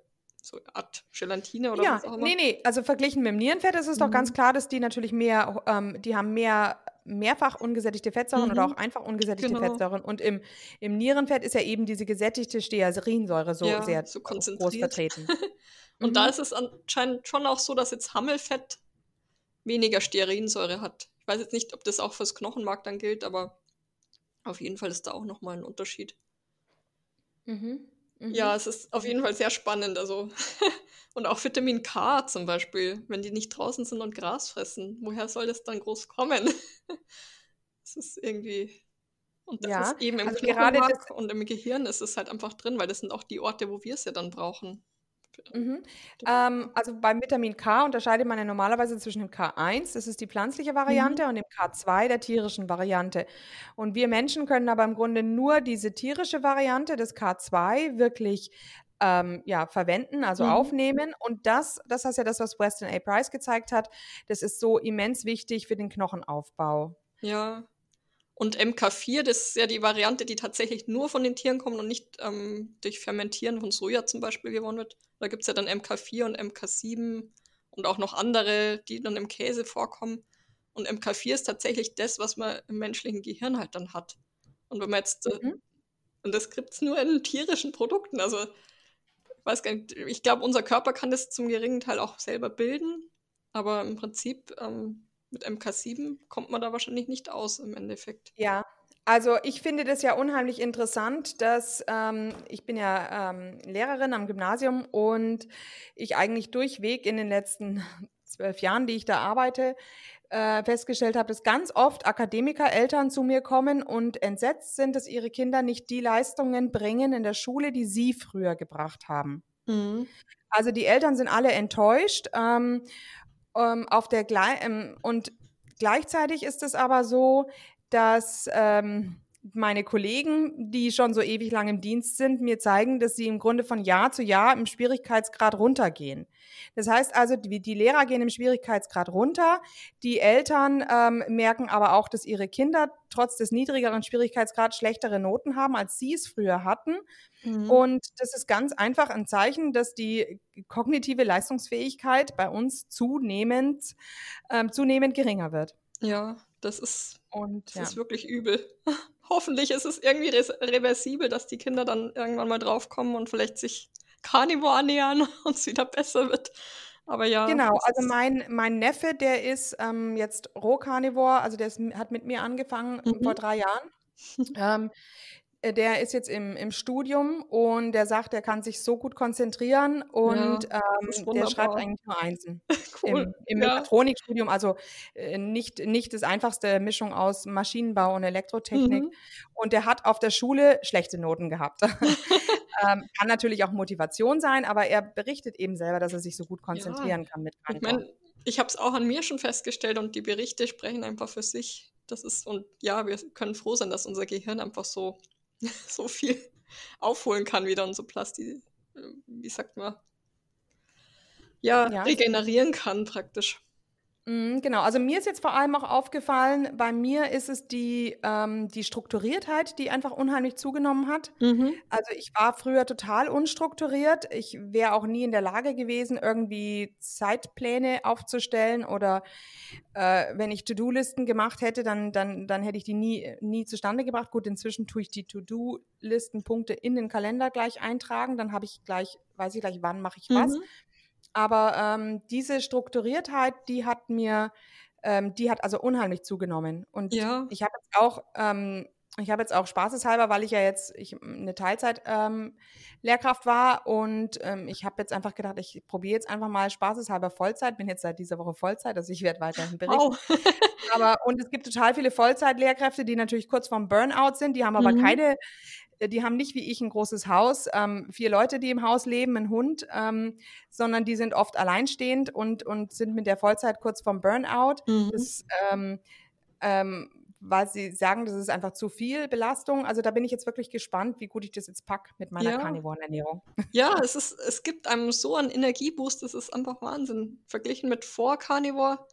so eine Art Gelatine oder Ja, was auch immer. nee, nee, also verglichen mit dem Nierenfett ist es doch ganz Mhm. klar, dass die natürlich mehr, ähm, die haben mehr mehrfach ungesättigte Fettsäuren oder Mhm. auch einfach ungesättigte Genau. Fettsäuren. Und im, im Nierenfett ist ja eben diese gesättigte Stearinsäure so Ja, sehr so groß vertreten. (laughs) Und da Mhm. ist es anscheinend schon auch so, dass jetzt Hammelfett weniger Stearinsäure hat. Ich weiß jetzt nicht, ob das auch fürs Knochenmark dann gilt, aber auf jeden Fall ist da auch nochmal ein Unterschied. Mhm. Mhm. Ja, es ist auf jeden Fall sehr spannend. Also (laughs) und auch Vitamin K zum Beispiel, wenn die nicht draußen sind und Gras fressen, woher soll das dann groß kommen? (laughs) Es ist irgendwie und das Ja, ist eben im also Knochenmark und im Gehirn ist es halt einfach drin, weil das sind auch die Orte, wo wir es ja dann brauchen. Mhm. Ähm, also beim Vitamin K unterscheidet man ja normalerweise zwischen dem K1, das ist die pflanzliche Variante, und dem K2, der tierischen Variante. Und wir Menschen können aber im Grunde nur diese tierische Variante des K2 wirklich ähm, ja, verwenden, also Mhm. aufnehmen. Und das, das ist ja das, was Weston A. Price gezeigt hat, das ist so immens wichtig für den Knochenaufbau. Ja. Und MK4, das ist ja die Variante, die tatsächlich nur von den Tieren kommt und nicht ähm, durch Fermentieren von Soja zum Beispiel gewonnen wird. Da gibt es ja dann MK4 und MK7 und auch noch andere, die dann im Käse vorkommen. Und MK4 ist tatsächlich das, was man im menschlichen Gehirn halt dann hat. Und wenn man jetzt, äh, Mhm. und das gibt es nur in tierischen Produkten. Also, ich weiß gar nicht, ich glaube, unser Körper kann das zum geringen Teil auch selber bilden. Aber im Prinzip ähm, mit MK7 kommt man da wahrscheinlich nicht aus im Endeffekt. Ja, also ich finde das ja unheimlich interessant, dass ähm, ich bin ja ähm, Lehrerin am Gymnasium und ich eigentlich durchweg in den letzten (laughs) zwölf Jahren, die ich da arbeite, äh, festgestellt habe, dass ganz oft Akademiker-Eltern zu mir kommen und entsetzt sind, dass ihre Kinder nicht die Leistungen bringen in der Schule, die sie früher gebracht haben. Also die Eltern sind alle enttäuscht. Ähm, ähm, auf der Gle ähm, und gleichzeitig ist es aber so, dass ähm, meine Kollegen, die schon so ewig lang im Dienst sind, mir zeigen, dass sie im Grunde von Jahr zu Jahr im Schwierigkeitsgrad runtergehen. Das heißt also, die, die Lehrer gehen im Schwierigkeitsgrad runter, die Eltern ähm, merken aber auch, dass ihre Kinder trotz des niedrigeren Schwierigkeitsgrads schlechtere Noten haben, als sie es früher hatten. Mhm. Und das ist ganz einfach ein Zeichen, dass die kognitive Leistungsfähigkeit bei uns zunehmend, ähm, zunehmend geringer wird. Ja, das ist, Und das ja. ist wirklich übel. (laughs) Hoffentlich ist es irgendwie res- reversibel, dass die Kinder dann irgendwann mal draufkommen und vielleicht sich Carnivore annähern (laughs) und es wieder besser wird. Aber ja. Genau, also mein, mein Neffe, der ist ähm, jetzt Rohcarnivore, also der ist, hat mit mir angefangen Mhm. vor drei Jahren. ähm, äh, der ist jetzt im, im Studium und der sagt, er kann sich so gut konzentrieren und ist ähm, der schreibt eigentlich nur Einsen. (laughs) cool. Im, im Ja. Mechatronikstudium, also äh, nicht, nicht das einfachste Mischung aus Maschinenbau und Elektrotechnik. Mhm. Und der hat auf der Schule schlechte Noten gehabt. (laughs) ähm, kann natürlich auch Motivation sein, aber er berichtet eben selber, dass er sich so gut konzentrieren kann mit Ich Carnivore. meine, ich habe es auch an mir schon festgestellt und die Berichte sprechen einfach für sich. Das ist, und ja, wir können froh sein, dass unser Gehirn einfach so, (laughs) so viel aufholen kann wieder und so Plasti, äh, wie sagt man, ja, Ja. regenerieren kann praktisch. Mhm, genau, also mir ist jetzt vor allem auch aufgefallen, bei mir ist es die, ähm, die Strukturiertheit, die einfach unheimlich zugenommen hat. Mhm. Also ich war früher total unstrukturiert. Ich wäre auch nie in der Lage gewesen, irgendwie Zeitpläne aufzustellen oder äh, wenn ich To-Do-Listen gemacht hätte, dann, dann, dann hätte ich die nie, nie zustande gebracht. Gut, inzwischen tue ich die To-Do-Listenpunkte in den Kalender gleich eintragen. Dann habe ich gleich, weiß ich gleich, wann mache ich was. Mhm. Aber ähm, diese Strukturiertheit, die hat mir, ähm, die hat also unheimlich zugenommen. Und Ja. ich habe jetzt auch, ähm, ich habe jetzt auch spaßeshalber, weil ich ja jetzt ich, eine Teilzeit ähm, war und ähm, ich habe jetzt einfach gedacht, ich probiere jetzt einfach mal spaßeshalber Vollzeit. Bin jetzt seit dieser Woche Vollzeit, also ich werde weiterhin berichten. Wow. (laughs) Aber und es gibt total viele Vollzeitlehrkräfte, die natürlich kurz vorm Burnout sind, die haben aber Mhm. keine, äh, die haben nicht wie ich ein großes Haus, ähm, vier Leute, die im Haus leben, ein Hund, ähm, sondern die sind oft alleinstehend und, und sind mit der Vollzeit kurz vorm Burnout. Mhm. Das, ähm, ähm, weil sie sagen, das ist einfach zu viel Belastung. Also da bin ich jetzt wirklich gespannt, wie gut ich das jetzt pack mit meiner Ja. Carnivoren-Ernährung. Ja, (laughs) es ist, es gibt einem so einen Energieboost, das ist einfach Wahnsinn. Verglichen mit vor Carnivore.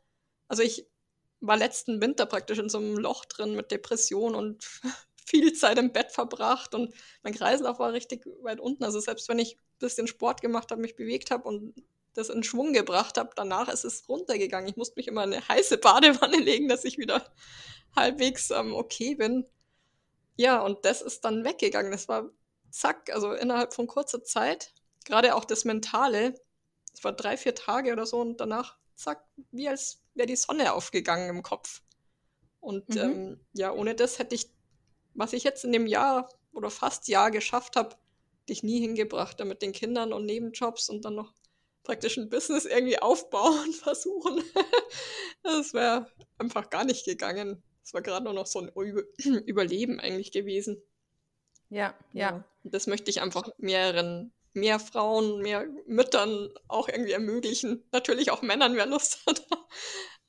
Also ich war letzten Winter praktisch in so einem Loch drin mit Depression und (laughs) viel Zeit im Bett verbracht und mein Kreislauf war richtig weit unten. Also selbst wenn ich ein bisschen Sport gemacht habe, mich bewegt habe und das in Schwung gebracht habe, danach ist es runtergegangen. Ich musste mich immer in eine heiße Badewanne (laughs) legen, dass ich wieder halbwegs ähm, okay bin. Ja, und das ist dann weggegangen. Das war zack, also innerhalb von kurzer Zeit. Gerade auch das Mentale. Es war drei, vier Tage oder so und danach zack, wie als wäre die Sonne aufgegangen im Kopf. Und Mhm. ähm, ja, ohne das hätte ich, was ich jetzt in dem Jahr oder fast Jahr geschafft habe, dich nie hingebracht, da mit den Kindern und Nebenjobs und dann noch praktisch ein Business irgendwie aufbauen, (laughs) versuchen. (laughs) das wäre einfach gar nicht gegangen. Das war gerade nur noch so ein Über (clears throat) Überleben eigentlich gewesen. Ja, ja. Und das möchte ich einfach mehreren, mehr Frauen, mehr Müttern auch irgendwie ermöglichen. Natürlich auch Männern, wer Lust hat. (laughs)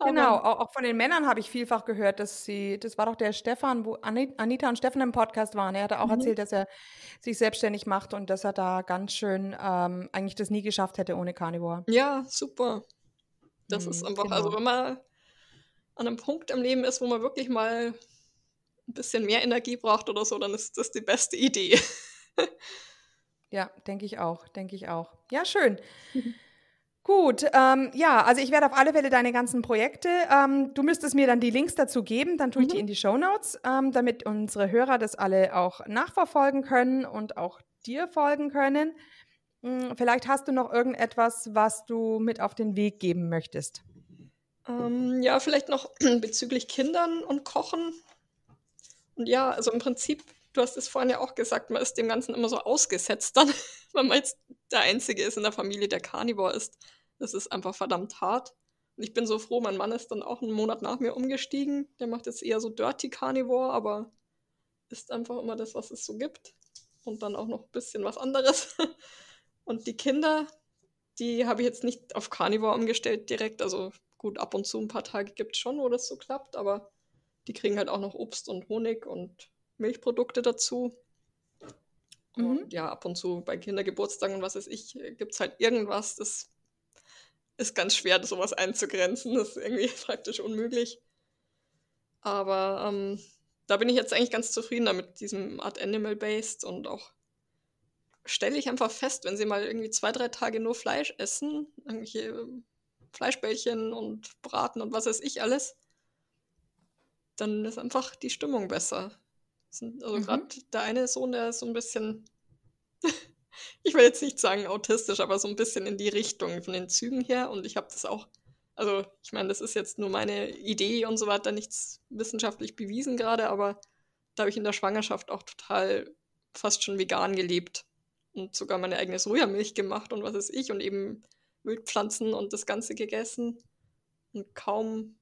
Genau, auch, auch von den Männern habe ich vielfach gehört, dass sie, das war doch der Stefan, wo Ani- Anita und Stefan im Podcast waren. Er hatte auch Mhm. erzählt, dass er sich selbstständig macht und dass er da ganz schön ähm, eigentlich das nie geschafft hätte ohne Carnivore. Ja, super. Das Mhm, ist einfach, genau. also wenn man an einem Punkt im Leben ist, wo man wirklich mal ein bisschen mehr Energie braucht oder so, dann ist das die beste Idee. Ja, denke ich auch, denke ich auch. Ja, schön. Mhm. Gut, ähm, ja, also ich werde auf alle Fälle deine ganzen Projekte, ähm, du müsstest mir dann die Links dazu geben, dann tue ich die Mhm. in die Show Notes, ähm, damit unsere Hörer das alle auch nachverfolgen können und auch dir folgen können. Hm, Vielleicht hast du noch irgendetwas, was du mit auf den Weg geben möchtest. Ähm, ja, vielleicht noch (clears throat) bezüglich Kindern und Kochen. Und ja, also im Prinzip, du hast es vorhin ja auch gesagt, man ist dem Ganzen immer so ausgesetzt dann, (laughs) wenn man jetzt der Einzige ist in der Familie, der Carnivore ist. Das ist einfach verdammt hart. Und ich bin so froh, mein Mann ist dann auch einen Monat nach mir umgestiegen. Der macht jetzt eher so Dirty Carnivore, aber isst einfach immer das, was es so gibt. Und dann auch noch ein bisschen was anderes. (laughs) Und die Kinder, die habe ich jetzt nicht auf Carnivore umgestellt direkt. Also gut, ab und zu ein paar Tage gibt es schon, wo das so klappt, aber die kriegen halt auch noch Obst und Honig und Milchprodukte dazu. Mhm. Und ja, ab und zu bei Kindergeburtstagen und was weiß ich, gibt es halt irgendwas, das ist ganz schwer, sowas einzugrenzen. Das ist irgendwie (laughs) praktisch unmöglich. Aber ähm, da bin ich jetzt eigentlich ganz zufrieden damit, diesem Art Animal-Based und auch stelle ich einfach fest, wenn sie mal irgendwie zwei, drei Tage nur Fleisch essen, irgendwelche ähm, Fleischbällchen und Braten und was weiß ich alles, dann ist einfach die Stimmung besser. Also Mhm. gerade der eine Sohn, der ist so ein bisschen, (laughs) ich will jetzt nicht sagen autistisch, aber so ein bisschen in die Richtung von den Zügen her. Und ich habe das auch, also ich meine, das ist jetzt nur meine Idee und so weiter, nichts wissenschaftlich bewiesen gerade, aber da habe ich in der Schwangerschaft auch total fast schon vegan gelebt und sogar meine eigene Sojamilch gemacht und was weiß ich und eben Wildpflanzen und das Ganze gegessen und kaum,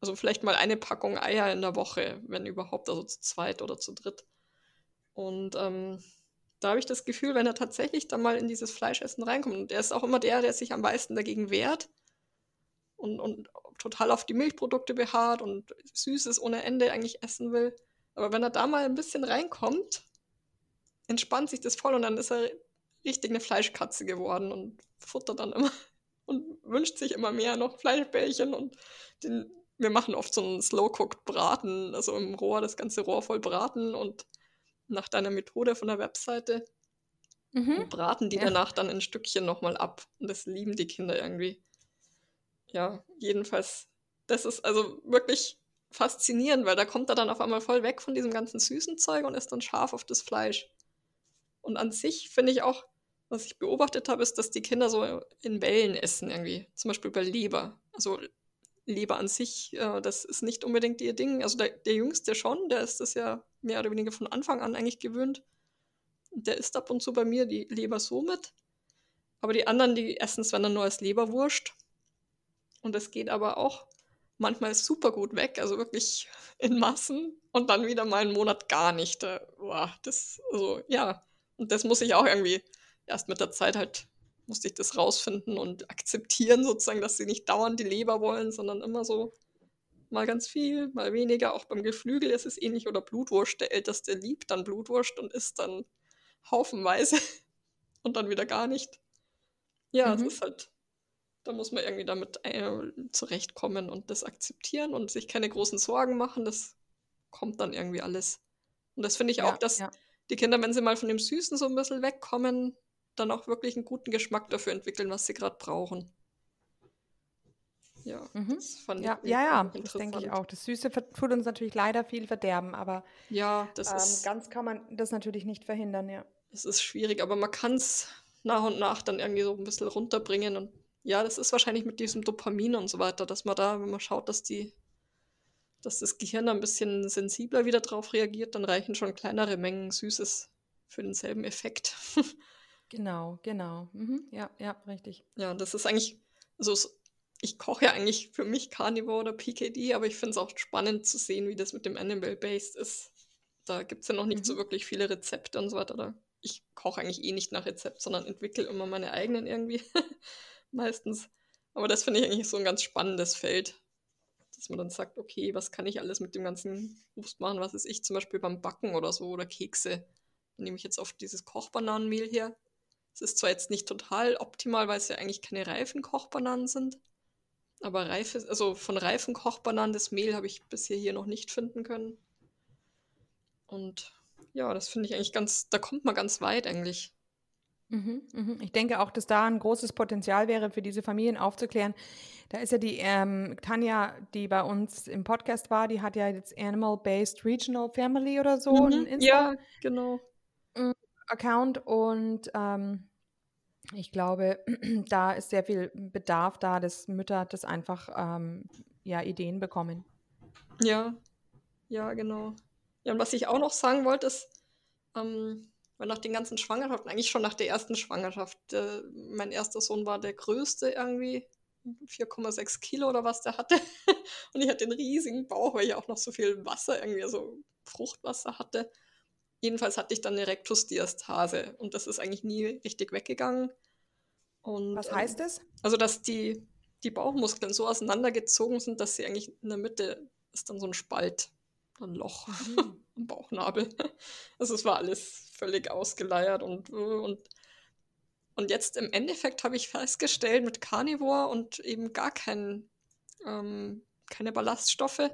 also vielleicht mal eine Packung Eier in der Woche, wenn überhaupt, also zu zweit oder zu dritt. Und ähm, da habe ich das Gefühl, wenn er tatsächlich dann mal in dieses Fleischessen reinkommt, und er ist auch immer der, der sich am meisten dagegen wehrt und, und total auf die Milchprodukte beharrt und Süßes ohne Ende eigentlich essen will. Aber wenn er da mal ein bisschen reinkommt, entspannt sich das voll und dann ist er richtig eine Fleischkatze geworden und futtert dann immer (laughs) und wünscht sich immer mehr noch Fleischbällchen und den, wir machen oft so einen Slow-Cooked Braten, also im Rohr das ganze Rohr voll braten und nach deiner Methode von der Webseite Mhm. braten die Ja. danach dann in Stückchen nochmal ab. Und das lieben die Kinder irgendwie. Ja, jedenfalls, das ist also wirklich faszinierend, weil da kommt er dann auf einmal voll weg von diesem ganzen süßen Zeug und ist dann scharf auf das Fleisch. Und an sich finde ich auch, was ich beobachtet habe, ist, dass die Kinder so in Wellen essen irgendwie. Zum Beispiel bei Leber. Also Leber an sich, äh, das ist nicht unbedingt ihr Ding. Also der, der Jüngste schon, der ist das ja mehr oder weniger von Anfang an eigentlich gewöhnt. Der isst ab und zu bei mir die Leber so mit. Aber die anderen, die essen es, wenn dann nur als Leberwurst. Und das geht aber auch manchmal super gut weg, also wirklich (laughs) in Massen und dann wieder mal einen Monat gar nicht. Da, boah, das, also ja, und das muss ich auch irgendwie erst mit der Zeit halt, musste ich das rausfinden und akzeptieren sozusagen, dass sie nicht dauernd die Leber wollen, sondern immer so mal ganz viel, mal weniger. Auch beim Geflügel ist es ähnlich oder Blutwurst. Der Älteste liebt dann Blutwurst und isst dann haufenweise (laughs) und dann wieder gar nicht. Ja, es Mhm. ist halt, da muss man irgendwie damit äh, zurechtkommen und das akzeptieren und sich keine großen Sorgen machen. Das kommt dann irgendwie alles. Und das finde ich auch, Ja, dass ja. die Kinder, wenn sie mal von dem Süßen so ein bisschen wegkommen, dann auch wirklich einen guten Geschmack dafür entwickeln, was sie gerade brauchen. Ja, Mhm. das fand Ja, ich ja, ja, das denke ich auch. Das Süße tut uns natürlich leider viel verderben, aber Ja, das ähm, ist, ganz kann man das natürlich nicht verhindern, ja. das ist schwierig, aber man kann es nach und nach dann irgendwie so ein bisschen runterbringen. Und ja, das ist wahrscheinlich mit diesem Dopamin und so weiter, dass man da, wenn man schaut, dass die, dass das Gehirn ein bisschen sensibler wieder drauf reagiert, dann reichen schon kleinere Mengen Süßes für denselben Effekt. (laughs) Genau, genau. Mhm. Ja, ja, richtig. Ja, das ist eigentlich, also es, ich koche ja eigentlich für mich Carnivore oder PKD, aber ich finde es auch spannend zu sehen, wie das mit dem Animal-Based ist. Da gibt es ja noch nicht so Mhm. wirklich viele Rezepte und so weiter. Da ich koche eigentlich eh nicht nach Rezept, sondern entwickle immer meine eigenen irgendwie. (laughs) Meistens. Aber das finde ich eigentlich so ein ganz spannendes Feld. Dass man dann sagt, okay, was kann ich alles mit dem ganzen Obst machen? Was ist ich zum Beispiel beim Backen oder so oder Kekse? Dann nehme ich jetzt oft dieses Kochbananenmehl her. Es ist zwar jetzt nicht total optimal, weil es ja eigentlich keine reifen Kochbananen sind. Aber reife, also von reifen Kochbananen das Mehl habe ich bisher hier noch nicht finden können. Und ja, das finde ich eigentlich ganz, da kommt man ganz weit eigentlich. Mhm, mhm. Ich denke auch, dass da ein großes Potenzial wäre, für diese Familien aufzuklären. Da ist ja die ähm, Tanja, die bei uns im Podcast war, die hat ja jetzt Animal-Based Regional Family oder so Mhm. Ja, genau. Insta-Account und ähm, ich glaube, (clears throat) da ist sehr viel Bedarf da, dass Mütter das einfach ähm, ja, Ideen bekommen. Ja, ja, genau. Ja, und was ich auch noch sagen wollte, ist, ähm, weil nach den ganzen Schwangerschaften, eigentlich schon nach der ersten Schwangerschaft, äh, mein erster Sohn war der größte irgendwie, 4,6 Kilo oder was der hatte. (laughs) Und ich hatte einen riesigen Bauch, weil ich auch noch so viel Wasser, irgendwie so Fruchtwasser hatte. Jedenfalls hatte ich dann eine Rektusdiastase und das ist eigentlich nie richtig weggegangen. Und, Was ähm, heißt das? also, dass die, die Bauchmuskeln so auseinandergezogen sind, dass sie eigentlich in der Mitte ist dann so ein Spalt, ein Loch Mhm. (laughs) am Bauchnabel. Also es war alles völlig ausgeleiert und, und, und jetzt im Endeffekt habe ich festgestellt, mit Carnivore und eben gar kein, ähm, keine Ballaststoffe,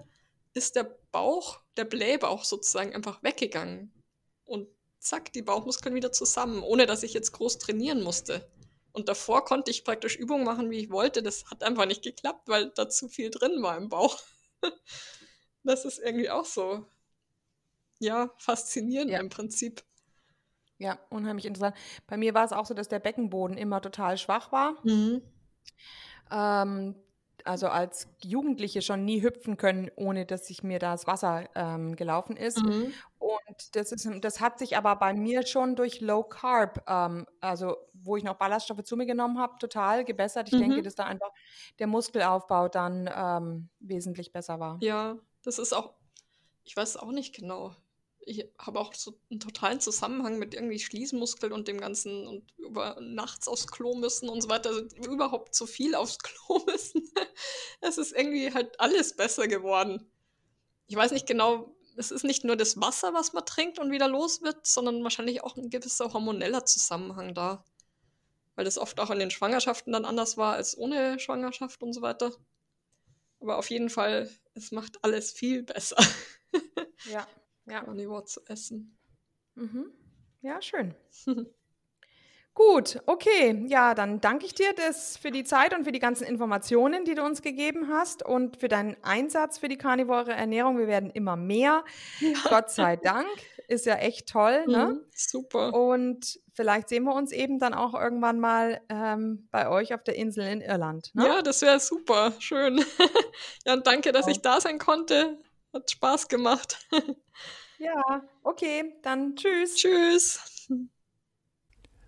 ist der Bauch, der Blähbauch sozusagen einfach weggegangen. Und zack, die Bauchmuskeln wieder zusammen, ohne dass ich jetzt groß trainieren musste. Und davor konnte ich praktisch Übungen machen, wie ich wollte. Das hat einfach nicht geklappt, weil da zu viel drin war im Bauch. (laughs) Das ist irgendwie auch so, ja, faszinierend Ja. im Prinzip. Ja, unheimlich interessant. Bei mir war es auch so, dass der Beckenboden immer total schwach war. Ähm, also als Jugendliche schon nie hüpfen können, ohne dass sich mir das Wasser ähm, gelaufen ist. Mhm. Und das ist, das hat sich aber bei mir schon durch Low Carb, ähm, also wo ich noch Ballaststoffe zu mir genommen habe, total gebessert. Ich denke, Mhm. dass da einfach der Muskelaufbau dann ähm, wesentlich besser war. Ja, das ist auch, ich weiß auch nicht genau. Ich habe auch so einen totalen Zusammenhang mit irgendwie Schließmuskel und dem Ganzen und über nachts aufs Klo müssen und so weiter. Also überhaupt zu viel aufs Klo (laughs) müssen. Es ist irgendwie halt alles besser geworden. Ich weiß nicht genau, es ist nicht nur das Wasser, was man trinkt und wieder los wird, sondern wahrscheinlich auch ein gewisser hormoneller Zusammenhang da. weil das oft auch in den Schwangerschaften dann anders war als ohne Schwangerschaft und so weiter. Aber auf jeden Fall, es macht alles viel besser. Ja, ja. (laughs) Carnivore zu essen. Mhm. Ja, schön. (laughs) Gut, okay. Ja, dann danke ich dir das für die Zeit und für die ganzen Informationen, die du uns gegeben hast und für deinen Einsatz für die karnivore Ernährung. Wir werden immer mehr. Ja. Gott sei Dank. Ist ja echt toll. Ne? Mhm, super. Und vielleicht sehen wir uns eben dann auch irgendwann mal ähm, bei euch auf der Insel in Irland. Ne? Ja, das wäre super. Schön. (laughs) ja, und danke, dass ich da sein konnte. Hat Spaß gemacht. (laughs) Ja, okay. Dann tschüss. Tschüss.